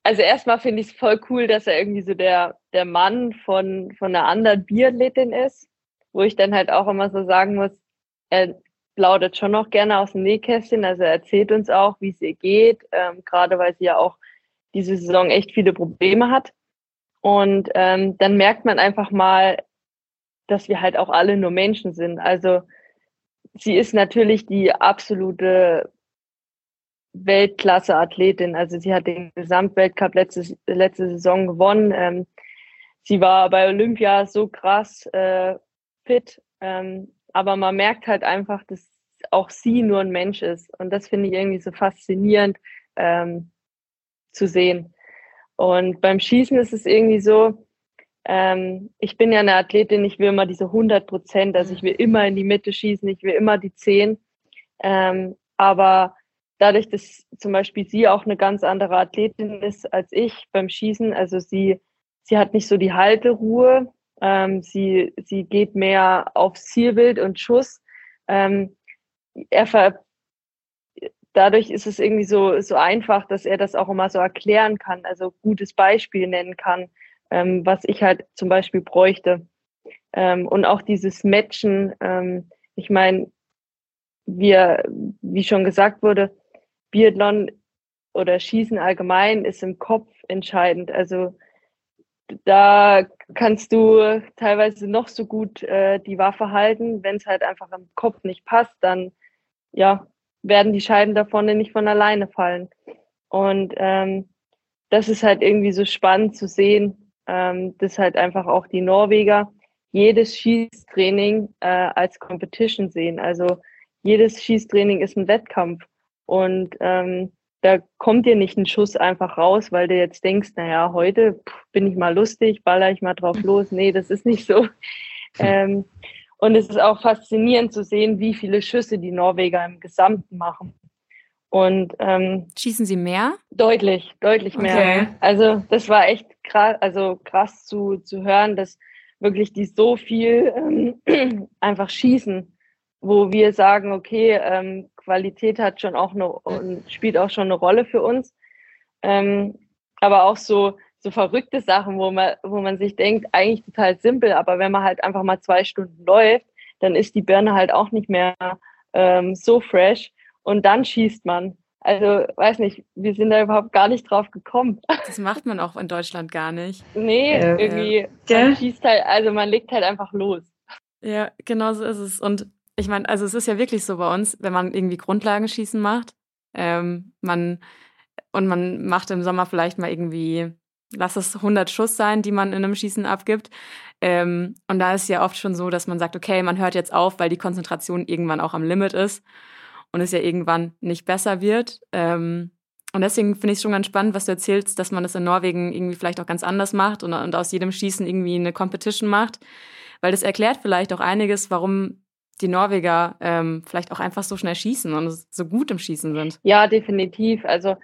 [SPEAKER 1] also erstmal finde ich es voll cool, dass er irgendwie so der, der Mann von, von einer anderen Biathletin ist, wo ich dann halt auch immer so sagen muss, er plaudert schon noch gerne aus dem Nähkästchen. Also er erzählt uns auch, wie es ihr geht, ähm, gerade weil sie ja auch diese Saison echt viele Probleme hat. Und ähm, dann merkt man einfach mal, dass wir halt auch alle nur Menschen sind. Also sie ist natürlich die absolute Weltklasse-Athletin. Also sie hat den Gesamtweltcup letzte, letzte Saison gewonnen. Ähm, sie war bei Olympia so krass äh, fit. Ähm, aber man merkt halt einfach, dass auch sie nur ein Mensch ist. Und das finde ich irgendwie so faszinierend ähm, zu sehen. Und beim Schießen ist es irgendwie so, ähm, ich bin ja eine Athletin, ich will immer diese 100 Prozent, also ich will immer in die Mitte schießen, ich will immer die 10. Ähm, aber dadurch, dass zum Beispiel sie auch eine ganz andere Athletin ist als ich beim Schießen, also sie, sie hat nicht so die Halteruhe, ähm, sie, sie geht mehr aufs Zielbild und Schuss. Ähm, er ver dadurch ist es irgendwie so, so einfach, dass er das auch immer so erklären kann, also gutes Beispiel nennen kann, ähm, was ich halt zum Beispiel bräuchte. Ähm, und auch dieses Matchen, ähm, ich meine, wir, wie schon gesagt wurde, Biathlon oder Schießen allgemein ist im Kopf entscheidend. Also da kannst du teilweise noch so gut äh, die Waffe halten. Wenn es halt einfach im Kopf nicht passt, dann ja, werden die Scheiben da vorne nicht von alleine fallen. Und ähm, das ist halt irgendwie so spannend zu sehen, ähm, dass halt einfach auch die Norweger jedes Schießtraining äh, als Competition sehen. Also jedes Schießtraining ist ein Wettkampf. Und ähm, da kommt dir nicht ein Schuss einfach raus, weil du jetzt denkst, naja, heute bin ich mal lustig, baller ich mal drauf los. Nee, das ist nicht so. *laughs* Ähm, und es ist auch faszinierend zu sehen, wie viele Schüsse die Norweger im Gesamten machen. Und ähm,
[SPEAKER 4] schießen sie mehr?
[SPEAKER 1] Deutlich, deutlich mehr. Okay. Also das war echt krass, also krass zu, zu hören, dass wirklich die so viel ähm, *clears throat* einfach schießen, wo wir sagen, okay, ähm, Qualität hat schon auch eine und spielt auch schon eine Rolle für uns. Ähm, aber auch so, so verrückte Sachen, wo man, wo man sich denkt, eigentlich total simpel, aber wenn man halt einfach mal zwei Stunden läuft, dann ist die Birne halt auch nicht mehr ähm, so fresh und dann schießt man. Also, weiß nicht, wir sind da überhaupt gar nicht drauf gekommen. *laughs*
[SPEAKER 4] Das macht man auch in Deutschland gar nicht.
[SPEAKER 1] Nee, äh, irgendwie, man schießt halt, also man legt halt einfach los.
[SPEAKER 4] Ja, genau so ist es. Und ich meine, also es ist ja wirklich so bei uns, wenn man irgendwie Grundlagenschießen macht, ähm, man und man macht im Sommer vielleicht mal irgendwie, lass es 100 Schuss sein, die man in einem Schießen abgibt. Ähm, und da ist ja oft schon so, dass man sagt, okay, man hört jetzt auf, weil die Konzentration irgendwann auch am Limit ist und es ja irgendwann nicht besser wird. Ähm, und deswegen finde ich es schon ganz spannend, was du erzählst, dass man das in Norwegen irgendwie vielleicht auch ganz anders macht und, und aus jedem Schießen irgendwie eine Competition macht. Weil das erklärt vielleicht auch einiges, warum die Norweger ähm, vielleicht auch einfach so schnell schießen und so gut im Schießen sind.
[SPEAKER 1] Ja, definitiv. Also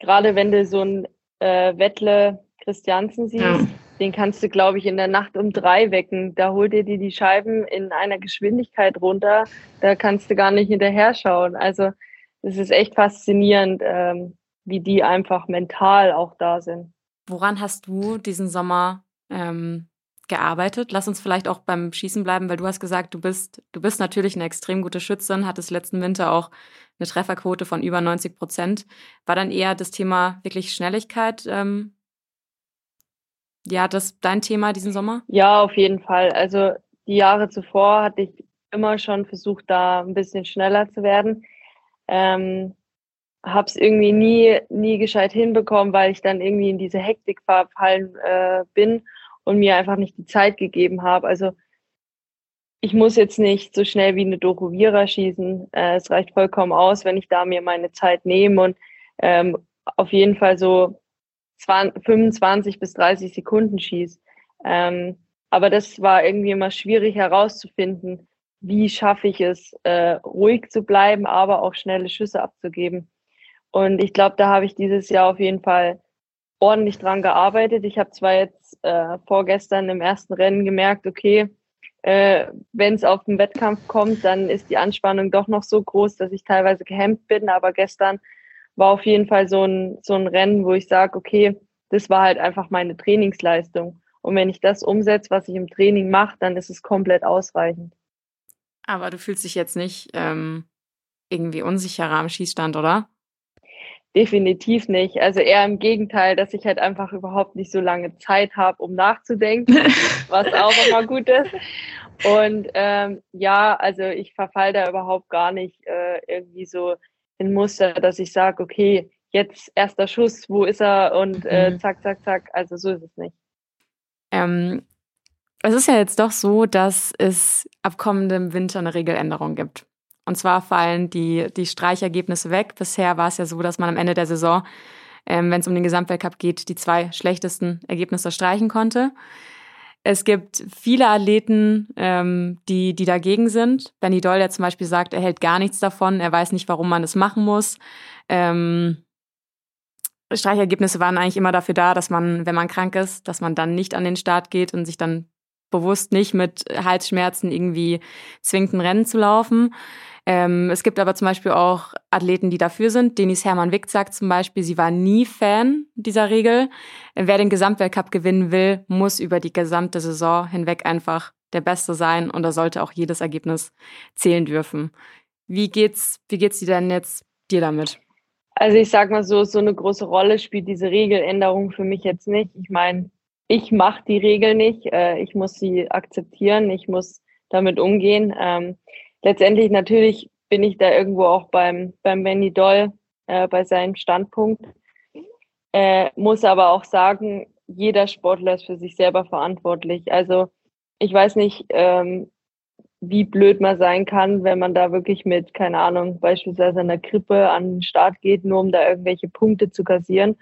[SPEAKER 1] gerade wenn du so ein äh, Wettle Christiansen siehst, ja. den kannst du, glaube ich, in der Nacht um drei wecken. Da holt er dir die Scheiben in einer Geschwindigkeit runter. Da kannst du gar nicht hinterher schauen. Also es ist echt faszinierend, ähm, wie die einfach mental auch da sind.
[SPEAKER 4] Woran hast du diesen Sommer ähm, gearbeitet. Lass uns vielleicht auch beim Schießen bleiben, weil du hast gesagt, du bist, du bist natürlich eine extrem gute Schützin, hattest letzten Winter auch eine Trefferquote von über 90 Prozent. War dann eher das Thema wirklich Schnelligkeit, ähm, ja, das dein Thema diesen Sommer?
[SPEAKER 1] Ja, auf jeden Fall. Also die Jahre zuvor hatte ich immer schon versucht, da ein bisschen schneller zu werden. Ähm, hab's irgendwie nie, nie gescheit hinbekommen, weil ich dann irgendwie in diese Hektik verfallen äh, bin und mir einfach nicht die Zeit gegeben habe. Also ich muss jetzt nicht so schnell wie eine Doku Vira schießen. Äh, es reicht vollkommen aus, wenn ich da mir meine Zeit nehme und ähm, auf jeden Fall so 20, 25 bis 30 Sekunden schieße. Ähm, aber das war irgendwie immer schwierig herauszufinden, wie schaffe ich es, äh, ruhig zu bleiben, aber auch schnelle Schüsse abzugeben. Und ich glaube, da habe ich dieses Jahr auf jeden Fall ordentlich dran gearbeitet. Ich habe zwar jetzt äh, vorgestern im ersten Rennen gemerkt, okay, äh, wenn es auf den Wettkampf kommt, dann ist die Anspannung doch noch so groß, dass ich teilweise gehemmt bin. Aber gestern war auf jeden Fall so ein, so ein Rennen, wo ich sage, okay, das war halt einfach meine Trainingsleistung. Und wenn ich das umsetze, was ich im Training mache, dann ist es komplett ausreichend.
[SPEAKER 4] Aber du fühlst dich jetzt nicht ähm, irgendwie unsicherer am Schießstand, oder?
[SPEAKER 1] Definitiv nicht. Also eher im Gegenteil, dass ich halt einfach überhaupt nicht so lange Zeit habe, um nachzudenken, *laughs* was auch immer gut ist. Und ähm, ja, also ich verfall da überhaupt gar nicht äh, irgendwie so in Muster, dass ich sage, okay, jetzt erster Schuss, wo ist er? Und äh, mhm. zack, zack, zack. Also so ist es nicht.
[SPEAKER 4] Ähm, es ist ja jetzt doch so, dass es ab kommendem Winter eine Regeländerung gibt. Und zwar fallen die, die Streichergebnisse weg. Bisher war es ja so, dass man am Ende der Saison, ähm, wenn es um den Gesamtweltcup geht, die zwei schlechtesten Ergebnisse streichen konnte. Es gibt viele Athleten, ähm, die, die dagegen sind. Benny Doll, der zum Beispiel sagt, er hält gar nichts davon, er weiß nicht, warum man es machen muss. Ähm, Streichergebnisse waren eigentlich immer dafür da, dass man, wenn man krank ist, dass man dann nicht an den Start geht und sich dann bewusst nicht mit Halsschmerzen irgendwie zwingt, ein Rennen zu laufen. Ähm, es gibt aber zum Beispiel auch Athleten, die dafür sind. Denis Hermann Wick sagt zum Beispiel, sie war nie Fan dieser Regel. Wer den Gesamtweltcup gewinnen will, muss über die gesamte Saison hinweg einfach der Beste sein und da sollte auch jedes Ergebnis zählen dürfen. Wie geht's, wie geht's dir denn jetzt dir damit?
[SPEAKER 1] Also ich sag mal so, so eine große Rolle spielt diese Regeländerung für mich jetzt nicht. Ich meine, ich mache die Regel nicht. Äh, ich muss sie akzeptieren. Ich muss damit umgehen. Ähm, letztendlich natürlich bin ich da irgendwo auch beim, beim Benny Doll äh, bei seinem Standpunkt. Äh, muss aber auch sagen, jeder Sportler ist für sich selber verantwortlich. Also ich weiß nicht, ähm, wie blöd man sein kann, wenn man da wirklich mit, keine Ahnung, beispielsweise einer Krippe an den Start geht, nur um da irgendwelche Punkte zu kassieren.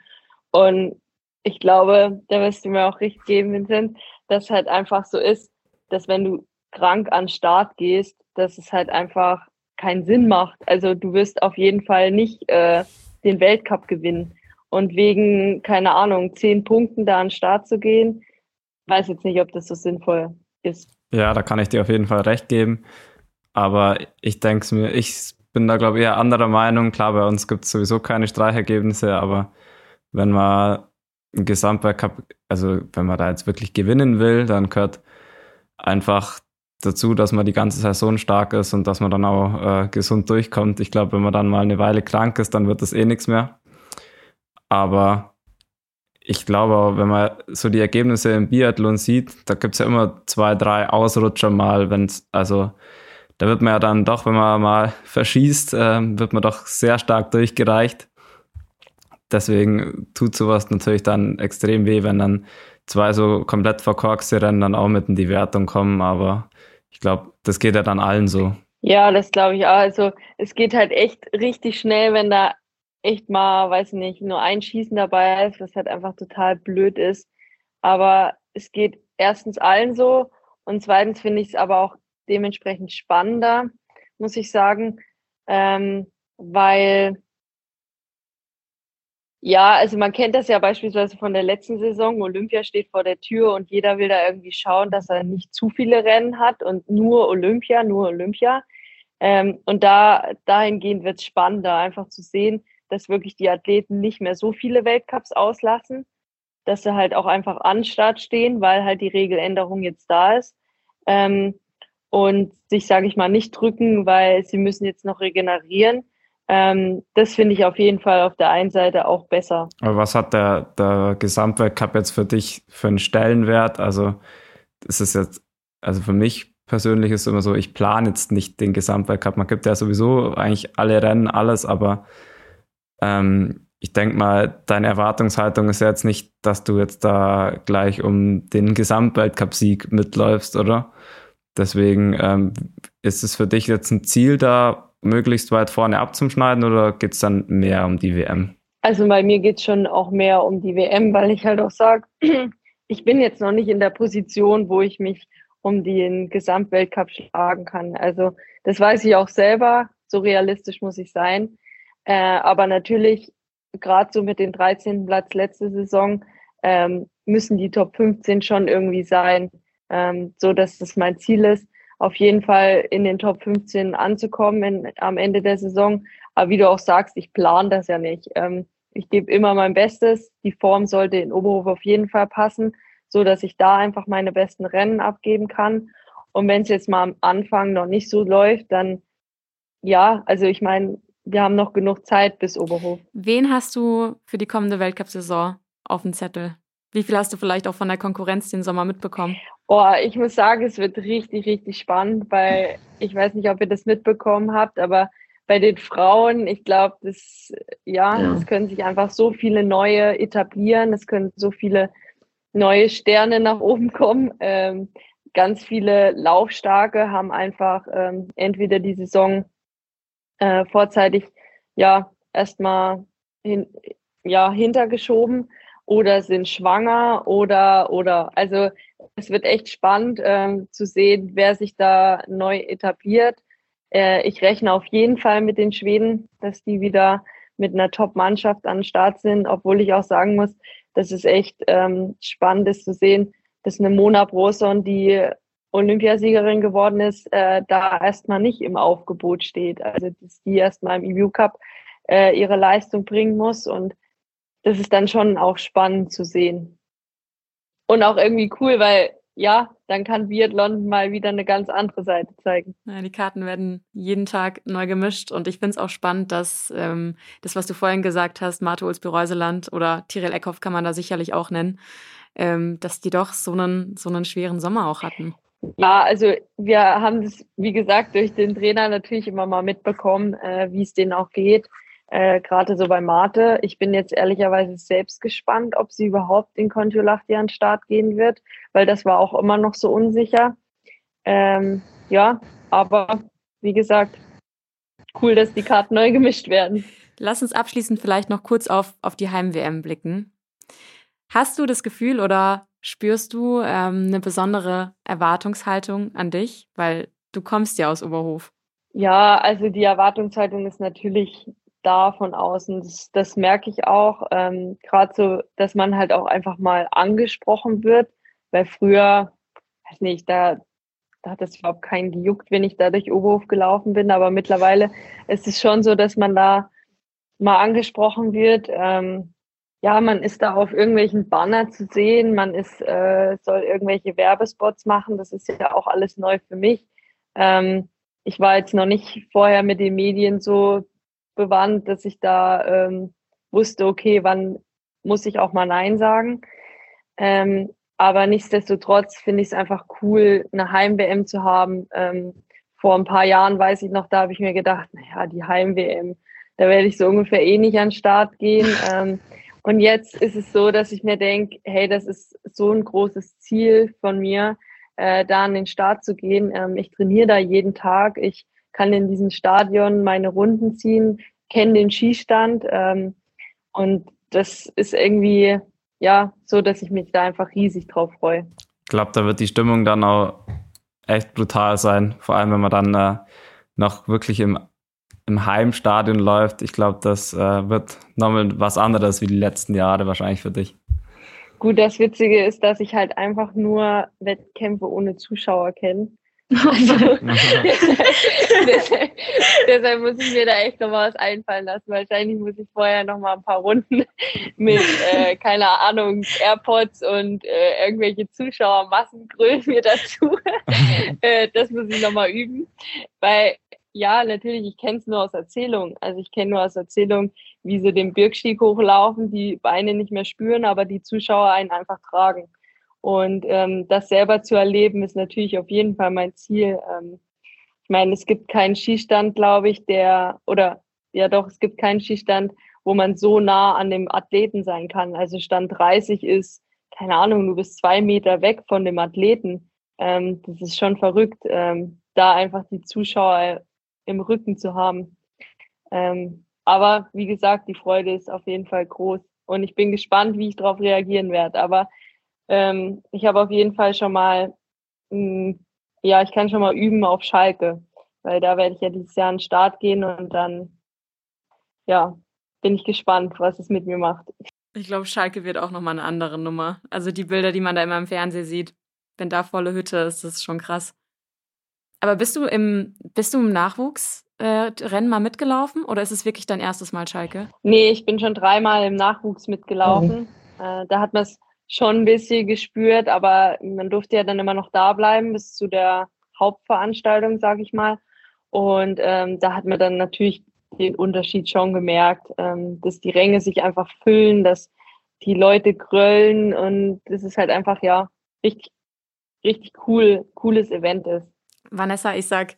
[SPEAKER 1] Und ich glaube, da wirst du mir auch recht geben, Vincent, dass halt einfach so ist, dass wenn du krank an Start gehst, dass es halt einfach keinen Sinn macht. Also du wirst auf jeden Fall nicht äh, den Weltcup gewinnen. Und wegen, keine Ahnung, zehn Punkten da an Start zu gehen, weiß jetzt nicht, ob das so sinnvoll ist.
[SPEAKER 5] Ja, da kann ich dir auf jeden Fall recht geben. Aber ich denke mir, ich bin da, glaube ich, eher anderer Meinung. Klar, bei uns gibt es sowieso keine Streichergebnisse, aber wenn man ein also wenn man da jetzt wirklich gewinnen will, dann gehört einfach dazu, dass man die ganze Saison stark ist und dass man dann auch äh, gesund durchkommt. Ich glaube, wenn man dann mal eine Weile krank ist, dann wird das eh nichts mehr. Aber ich glaube, wenn man so die Ergebnisse im Biathlon sieht, da gibt es ja immer zwei, drei Ausrutscher mal, wenn also da wird man ja dann doch, wenn man mal *laughs* verschießt, äh, wird man doch sehr stark durchgereicht. Deswegen tut sowas natürlich dann extrem weh, wenn dann zwei so komplett verkorkste Rennen dann auch mit in die Wertung kommen. Aber ich glaube, das geht ja dann allen so.
[SPEAKER 1] Ja, das glaube ich auch. Also es geht halt echt richtig schnell, wenn da echt mal, weiß nicht, nur ein Schießen dabei ist, was halt einfach total blöd ist. Aber es geht erstens allen so und zweitens finde ich es aber auch dementsprechend spannender, muss ich sagen, ähm, weil ja, also man kennt das ja beispielsweise von der letzten Saison. Olympia steht vor der Tür und jeder will da irgendwie schauen, dass er nicht zu viele Rennen hat und nur Olympia, nur Olympia. Ähm, und da dahingehend wird es spannender, einfach zu sehen, dass wirklich die Athleten nicht mehr so viele Weltcups auslassen, dass sie halt auch einfach an Start stehen, weil halt die Regeländerung jetzt da ist. Ähm, und sich, sage ich mal, nicht drücken, weil sie müssen jetzt noch regenerieren, ähm, das finde ich auf jeden Fall auf der einen Seite auch besser.
[SPEAKER 5] Aber was hat der, der Gesamtweltcup jetzt für dich für einen Stellenwert? Also, ist jetzt, also für mich persönlich ist es immer so, ich plane jetzt nicht den Gesamtweltcup. Man gibt ja sowieso eigentlich alle Rennen, alles, aber ähm, ich denke mal, deine Erwartungshaltung ist ja jetzt nicht, dass du jetzt da gleich um den Gesamtweltcup-Sieg mitläufst, oder? Deswegen ähm, ist es für dich jetzt ein Ziel da, möglichst weit vorne abzuschneiden oder geht es dann mehr um die WM?
[SPEAKER 1] Also bei mir geht es schon auch mehr um die WM, weil ich halt auch sage, *clears throat* ich bin jetzt noch nicht in der Position, wo ich mich um den Gesamtweltcup schlagen kann. Also das weiß ich auch selber, so realistisch muss ich sein. Äh, aber natürlich, gerade so mit dem 13. Platz letzte Saison, ähm, müssen die Top 15 schon irgendwie sein, ähm, so dass das mein Ziel ist auf jeden Fall in den Top 15 anzukommen in, am Ende der Saison. Aber wie du auch sagst, ich plane das ja nicht. Ähm, ich gebe immer mein Bestes. Die Form sollte in Oberhof auf jeden Fall passen, so dass ich da einfach meine besten Rennen abgeben kann. Und wenn es jetzt mal am Anfang noch nicht so läuft, dann ja, also ich meine, wir haben noch genug Zeit bis Oberhof.
[SPEAKER 4] Wen hast du für die kommende Weltcup-Saison auf dem Zettel? Wie viel hast du vielleicht auch von der Konkurrenz den Sommer mitbekommen?
[SPEAKER 1] Oh, ich muss sagen, es wird richtig, richtig spannend, weil ich weiß nicht, ob ihr das mitbekommen habt, aber bei den Frauen, ich glaube, das, ja, ja, es können sich einfach so viele neue etablieren, es können so viele neue Sterne nach oben kommen. Ähm, ganz viele Laufstarke haben einfach ähm, entweder die Saison äh, vorzeitig ja erstmal hin, ja, hintergeschoben oder sind schwanger oder oder also es wird echt spannend ähm, zu sehen, wer sich da neu etabliert. Äh, ich rechne auf jeden Fall mit den Schweden, dass die wieder mit einer Top-Mannschaft an den Start sind, obwohl ich auch sagen muss, dass es echt ähm, spannend ist zu sehen, dass eine Mona Broson, die Olympiasiegerin geworden ist, äh, da erstmal nicht im Aufgebot steht. Also dass die erstmal im EU Cup äh, ihre Leistung bringen muss und das ist dann schon auch spannend zu sehen. Und auch irgendwie cool, weil ja, dann kann Biathlon mal wieder eine ganz andere Seite zeigen.
[SPEAKER 4] Ja, die Karten werden jeden Tag neu gemischt und ich finde es auch spannend, dass ähm, das, was du vorhin gesagt hast, Marto Ulsby-Reuseland oder Tiril Eckhoff kann man da sicherlich auch nennen, ähm, dass die doch so einen, so einen schweren Sommer auch hatten.
[SPEAKER 1] Ja, also wir haben das, wie gesagt, durch den Trainer natürlich immer mal mitbekommen, äh, wie es denen auch geht. Äh, Gerade so bei Mate. Ich bin jetzt ehrlicherweise selbst gespannt, ob sie überhaupt in Kontiolahti an den Start gehen wird, weil das war auch immer noch so unsicher. Ähm, ja, aber wie gesagt, cool, dass die Karten neu gemischt werden.
[SPEAKER 4] Lass uns abschließend vielleicht noch kurz auf, auf die Heim-WM blicken. Hast du das Gefühl oder Spürst du ähm, eine besondere Erwartungshaltung an dich? Weil du kommst ja aus Oberhof.
[SPEAKER 1] Ja, also die Erwartungshaltung ist natürlich da von außen. Das, das merke ich auch. Ähm, Gerade so, dass man halt auch einfach mal angesprochen wird, weil früher, weiß nicht, da, da hat es überhaupt keinen gejuckt, wenn ich da durch Oberhof gelaufen bin. Aber mittlerweile ist es schon so, dass man da mal angesprochen wird. Ähm, ja, man ist da auf irgendwelchen Banner zu sehen, man ist, äh, soll irgendwelche Werbespots machen, das ist ja auch alles neu für mich. Ähm, ich war jetzt noch nicht vorher mit den Medien so bewandt, dass ich da ähm, wusste, okay, wann muss ich auch mal Nein sagen. Ähm, aber nichtsdestotrotz finde ich es einfach cool, eine Heim-WM zu haben. Ähm, vor ein paar Jahren weiß ich noch, da habe ich mir gedacht, naja, die Heim-WM, da werde ich so ungefähr eh nicht an den Start gehen. *laughs* Ähm, und jetzt ist es so, dass ich mir denke, hey, das ist so ein großes Ziel von mir, äh, da an den Start zu gehen. Ähm, ich trainiere da jeden Tag. Ich kann in diesem Stadion meine Runden ziehen, kenne den Skistand. Ähm, und das ist irgendwie, ja, so, dass ich mich da einfach riesig drauf freue.
[SPEAKER 5] Ich glaube, da wird die Stimmung dann auch echt brutal sein. Vor allem, wenn man dann äh, noch wirklich im im Heimstadion läuft, ich glaube, das äh, wird nochmal was anderes wie die letzten Jahre wahrscheinlich für dich.
[SPEAKER 1] Gut, das Witzige ist, dass ich halt einfach nur Wettkämpfe ohne Zuschauer kenne. Also, *laughs* deshalb, deshalb, muss ich mir da echt noch was einfallen lassen. Wahrscheinlich muss ich vorher noch mal ein paar Runden *laughs* mit, äh, keine Ahnung, AirPods und äh, irgendwelche Zuschauermassen grölen mir dazu. *laughs* äh, das muss ich noch mal üben. Weil ja, natürlich, ich kenne es nur aus Erzählung. Also ich kenne nur aus Erzählung, wie sie den Birkstieg hochlaufen, die Beine nicht mehr spüren, aber die Zuschauer einen einfach tragen. Und ähm, das selber zu erleben, ist natürlich auf jeden Fall mein Ziel. Ähm, ich meine, es gibt keinen Skistand, glaube ich, der, oder ja doch, es gibt keinen Skistand, wo man so nah an dem Athleten sein kann. Also Stand 30 ist, keine Ahnung, du bist zwei Meter weg von dem Athleten. Ähm, das ist schon verrückt, ähm, da einfach die Zuschauer im Rücken zu haben. Ähm, aber wie gesagt, die Freude ist auf jeden Fall groß und ich bin gespannt, wie ich darauf reagieren werde. Aber ähm, ich habe auf jeden Fall schon mal, mh, hm, ja, ich kann schon mal üben auf Schalke, weil da werde ich ja dieses Jahr an den Start gehen und dann, ja, bin ich gespannt, was es mit mir macht.
[SPEAKER 4] Ich glaube, Schalke wird auch nochmal eine andere Nummer. Also die Bilder, die man da immer im Fernsehen sieht, wenn da volle Hütte ist, das ist schon krass. Aber bist du im, bist du im Nachwuchsrennen äh, mal mitgelaufen oder ist es wirklich dein erstes Mal Schalke?
[SPEAKER 1] Nee, ich bin schon dreimal im Nachwuchs mitgelaufen. Mhm. Äh, da hat man es schon ein bisschen gespürt, aber man durfte ja dann immer noch da bleiben bis zu der Hauptveranstaltung, sage ich mal. Und ähm, da hat man dann natürlich den Unterschied schon gemerkt, ähm, dass die Ränge sich einfach füllen, dass die Leute gröllen und das ist halt einfach ja richtig, richtig cool, cooles Event ist.
[SPEAKER 4] Vanessa, ich sag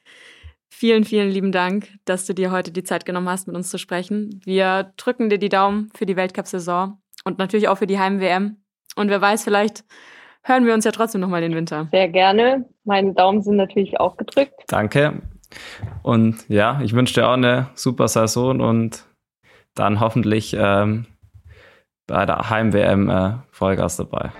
[SPEAKER 4] vielen, vielen lieben Dank, dass du dir heute die Zeit genommen hast, mit uns zu sprechen. Wir drücken dir die Daumen für die Weltcup-Saison und natürlich auch für die Heim-WM. Und wer weiß, vielleicht hören wir uns ja trotzdem nochmal den Winter.
[SPEAKER 1] Sehr gerne. Meine Daumen sind natürlich auch gedrückt.
[SPEAKER 5] Danke. Und ja, ich wünsche dir auch eine super Saison und dann hoffentlich ähm, bei der Heim-WM äh, Vollgas dabei.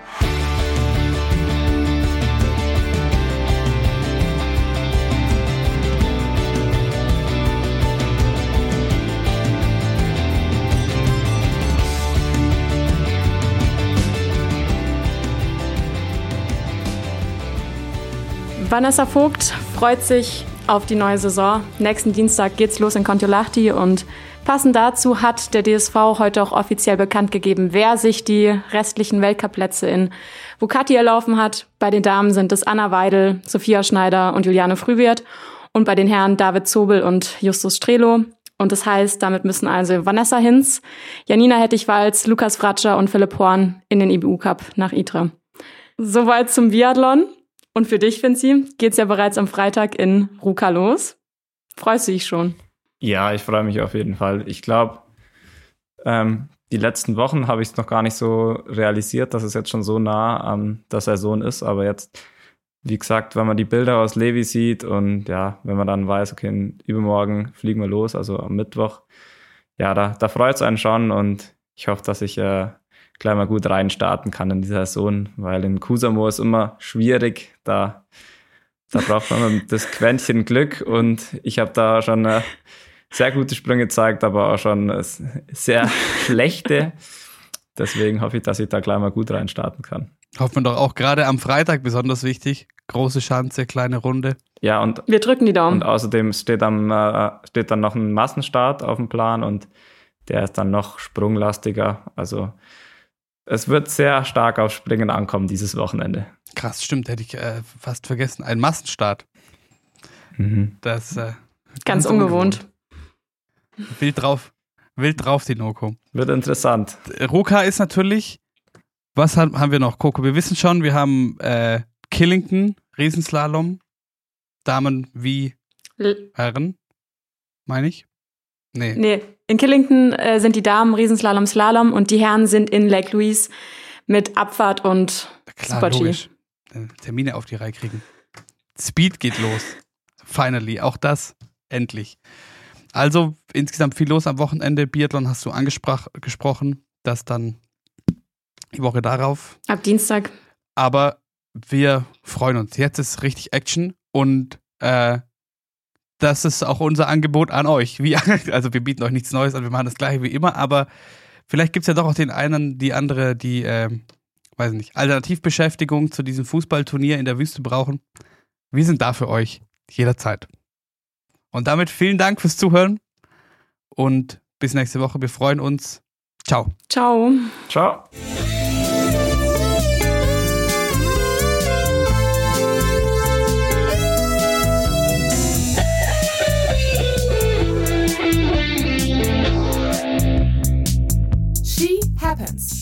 [SPEAKER 4] Vanessa Vogt freut sich auf die neue Saison. Nächsten Dienstag geht's los in Kontiolahti und passend dazu hat der DSV heute auch offiziell bekannt gegeben, wer sich die restlichen Weltcupplätze in Bukati erlaufen hat. Bei den Damen sind es Anna Weidel, Sophia Schneider und Juliane Frühwirt und bei den Herren David Zobel und Justus Strelo. Und das heißt, damit müssen also Vanessa Hinz, Janina Hettich-Walz, Lukas Fratscher und Philipp Horn in den IBU Cup nach Itre. Soweit zum Biathlon. Und für dich, Vinci, geht's ja bereits am Freitag in Ruka los. Freust du dich schon?
[SPEAKER 5] Ja, ich freue mich auf jeden Fall. Ich glaube, ähm, die letzten Wochen habe ich es noch gar nicht so realisiert, dass es jetzt schon so nah an der Saison ist. Aber jetzt, wie gesagt, wenn man die Bilder aus Levi sieht und ja, wenn man dann weiß, okay, übermorgen fliegen wir los, also am Mittwoch, ja, da, da freut es einen schon und ich hoffe, dass ich äh, gleich mal gut reinstarten kann in die Saison, weil in Kusamo ist immer schwierig, da, da braucht man *laughs* das Quäntchen Glück und ich habe da schon äh, sehr gute Sprünge gezeigt, aber auch schon äh, sehr schlechte. Deswegen hoffe ich, dass ich da gleich mal gut reinstarten kann.
[SPEAKER 3] Hoffen wir doch auch gerade am Freitag besonders wichtig. Große Schanze, kleine Runde.
[SPEAKER 5] Ja, und
[SPEAKER 4] wir drücken die Daumen.
[SPEAKER 5] Und außerdem steht, am, äh, steht dann noch ein Massenstart auf dem Plan und der ist dann noch sprunglastiger. Also es wird sehr stark auf Springen ankommen dieses Wochenende.
[SPEAKER 3] Krass, stimmt, hätte ich äh, fast vergessen. Ein Massenstart.
[SPEAKER 5] Mhm.
[SPEAKER 3] Das äh,
[SPEAKER 4] ganz, ganz ungewohnt.
[SPEAKER 3] ungewohnt. Wild drauf, wild drauf, die Noko.
[SPEAKER 5] Wird interessant.
[SPEAKER 3] Ruka ist natürlich, was haben, haben wir noch, Coco? Wir wissen schon, wir haben äh, Killington, Riesenslalom, Damen wie L Herren, meine ich. Nee.
[SPEAKER 4] Nee, in Killington äh, sind die Damen Riesenslalom, Slalom und die Herren sind in Lake Louise mit Abfahrt und
[SPEAKER 3] Klar, Super-G. Äh, Termine auf die Reihe kriegen. Speed geht los. Finally. Auch das endlich. Also insgesamt viel los am Wochenende. Biathlon hast du angesprochen. Das dann die Woche darauf.
[SPEAKER 4] Ab Dienstag.
[SPEAKER 3] Aber wir freuen uns. Jetzt ist richtig Action und äh, das ist auch unser Angebot an euch. Wie, *laughs* also wir bieten euch nichts Neues an, wir machen das gleiche wie immer, aber vielleicht gibt es ja doch auch den einen, die andere, die, äh, weiß nicht, Alternativbeschäftigung zu diesem Fußballturnier in der Wüste brauchen. Wir sind da für euch jederzeit. Und damit vielen Dank fürs Zuhören und bis nächste Woche. Wir freuen uns. Ciao.
[SPEAKER 4] Ciao.
[SPEAKER 5] Ciao. happens.